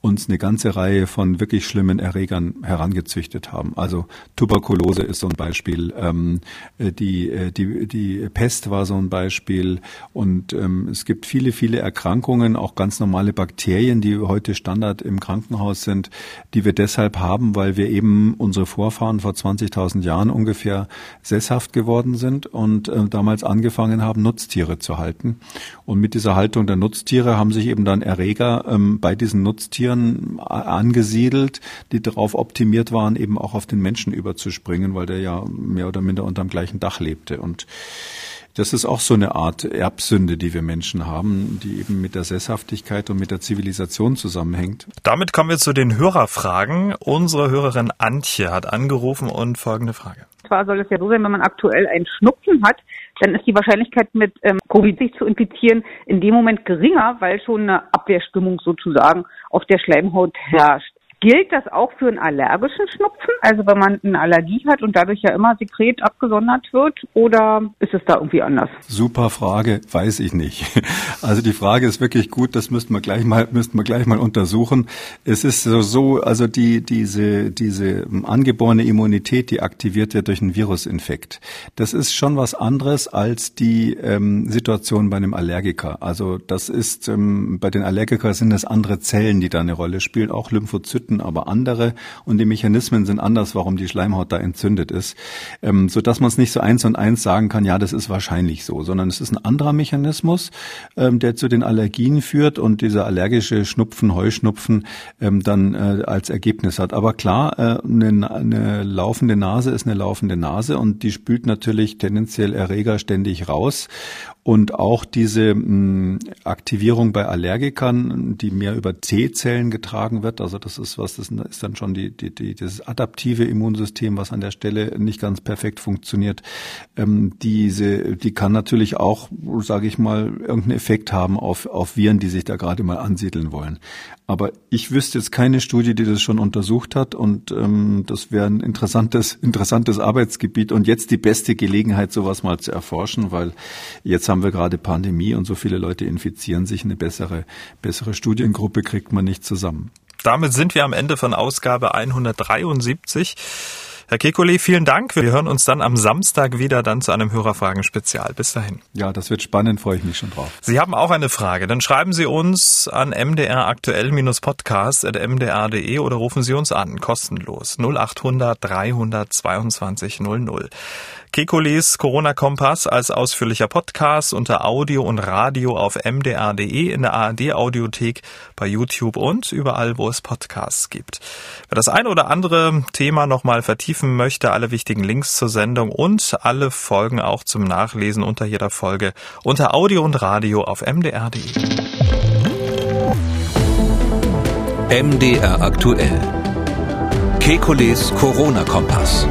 uns eine ganze Reihe von wirklich schlimmen Erregern herangezüchtet haben. Also Tuberkulose ist so ein Beispiel, ähm, äh, die, äh, die, die Pest war so ein Beispiel und ähm, es gibt viele, viele Erkrankungen, auch ganz normal normale Bakterien, die heute Standard im Krankenhaus sind, die wir deshalb haben, weil wir eben unsere Vorfahren vor 20.000 Jahren ungefähr sesshaft geworden sind und äh, damals angefangen haben, Nutztiere zu halten. Und mit dieser Haltung der Nutztiere haben sich eben dann Erreger ähm, bei diesen Nutztieren angesiedelt, die darauf optimiert waren, eben auch auf den Menschen überzuspringen, weil der ja mehr oder minder unterm gleichen Dach lebte. Und das ist auch so eine Art Erbsünde, die wir Menschen haben, die eben mit der Sesshaftigkeit und mit der Zivilisation zusammenhängt. Damit kommen wir zu den Hörerfragen. Unsere Hörerin Antje hat angerufen und folgende Frage. Zwar soll es ja so sein, wenn man aktuell einen Schnupfen hat, dann ist die Wahrscheinlichkeit mit ähm, Covid sich zu infizieren in dem Moment geringer, weil schon eine Abwehrstimmung sozusagen auf der Schleimhaut herrscht. Gilt das auch für einen allergischen Schnupfen? Also wenn man eine Allergie hat und dadurch ja immer Sekret abgesondert wird? Oder ist es da irgendwie anders? Super Frage, weiß ich nicht. Also die Frage ist wirklich gut, das müssten wir gleich mal, müssten wir gleich mal untersuchen. Es ist so, also die, diese, diese angeborene Immunität, die aktiviert wird durch einen Virusinfekt. Das ist schon was anderes als die ähm, Situation bei einem Allergiker. Also das ist, ähm, bei den Allergikern sind es andere Zellen, die da eine Rolle spielen, auch Lymphozyten Patienten aber andere und die Mechanismen sind anders, warum die Schleimhaut da entzündet ist, ähm, so dass man es nicht so eins und eins sagen kann, ja, das ist wahrscheinlich so, sondern es ist ein anderer Mechanismus, ähm, der zu den Allergien führt und dieser allergische Schnupfen, Heuschnupfen ähm, dann äh, als Ergebnis hat. Aber klar, äh, eine, eine laufende Nase ist eine laufende Nase und die spült natürlich tendenziell Erreger ständig raus und auch diese mh, Aktivierung bei Allergikern, die mehr über T-Zellen getragen wird, also das ist was, das ist dann schon die, die, die, das adaptive Immunsystem, was an der Stelle nicht ganz perfekt funktioniert. Ähm, diese, die kann natürlich auch, sage ich mal, irgendeinen Effekt haben auf, auf Viren, die sich da gerade mal ansiedeln wollen. Aber ich wüsste jetzt keine Studie, die das schon untersucht hat und ähm, das wäre ein interessantes, interessantes Arbeitsgebiet und jetzt die beste Gelegenheit, sowas mal zu erforschen, weil jetzt haben wir gerade Pandemie und so viele Leute infizieren sich, eine bessere, bessere Studiengruppe kriegt man nicht zusammen. Damit sind wir am Ende von Ausgabe 173. Herr Kekulé, vielen Dank. Wir hören uns dann am Samstag wieder dann zu einem Hörerfragen-Spezial. Bis dahin. Ja, das wird spannend, freue ich mich schon drauf. Sie haben auch eine Frage, dann schreiben Sie uns an mdraktuell-podcast.mdr.de oder rufen Sie uns an, kostenlos 0800 322 00. Kekules Corona-Kompass als ausführlicher Podcast unter Audio und Radio auf mdr.de, in der ARD-Audiothek, bei YouTube und überall, wo es Podcasts gibt. Wer das eine oder andere Thema nochmal vertiefen möchte, alle wichtigen Links zur Sendung und alle Folgen auch zum Nachlesen unter jeder Folge unter Audio und Radio auf mdr.de. MDR aktuell. Kekules Corona-Kompass.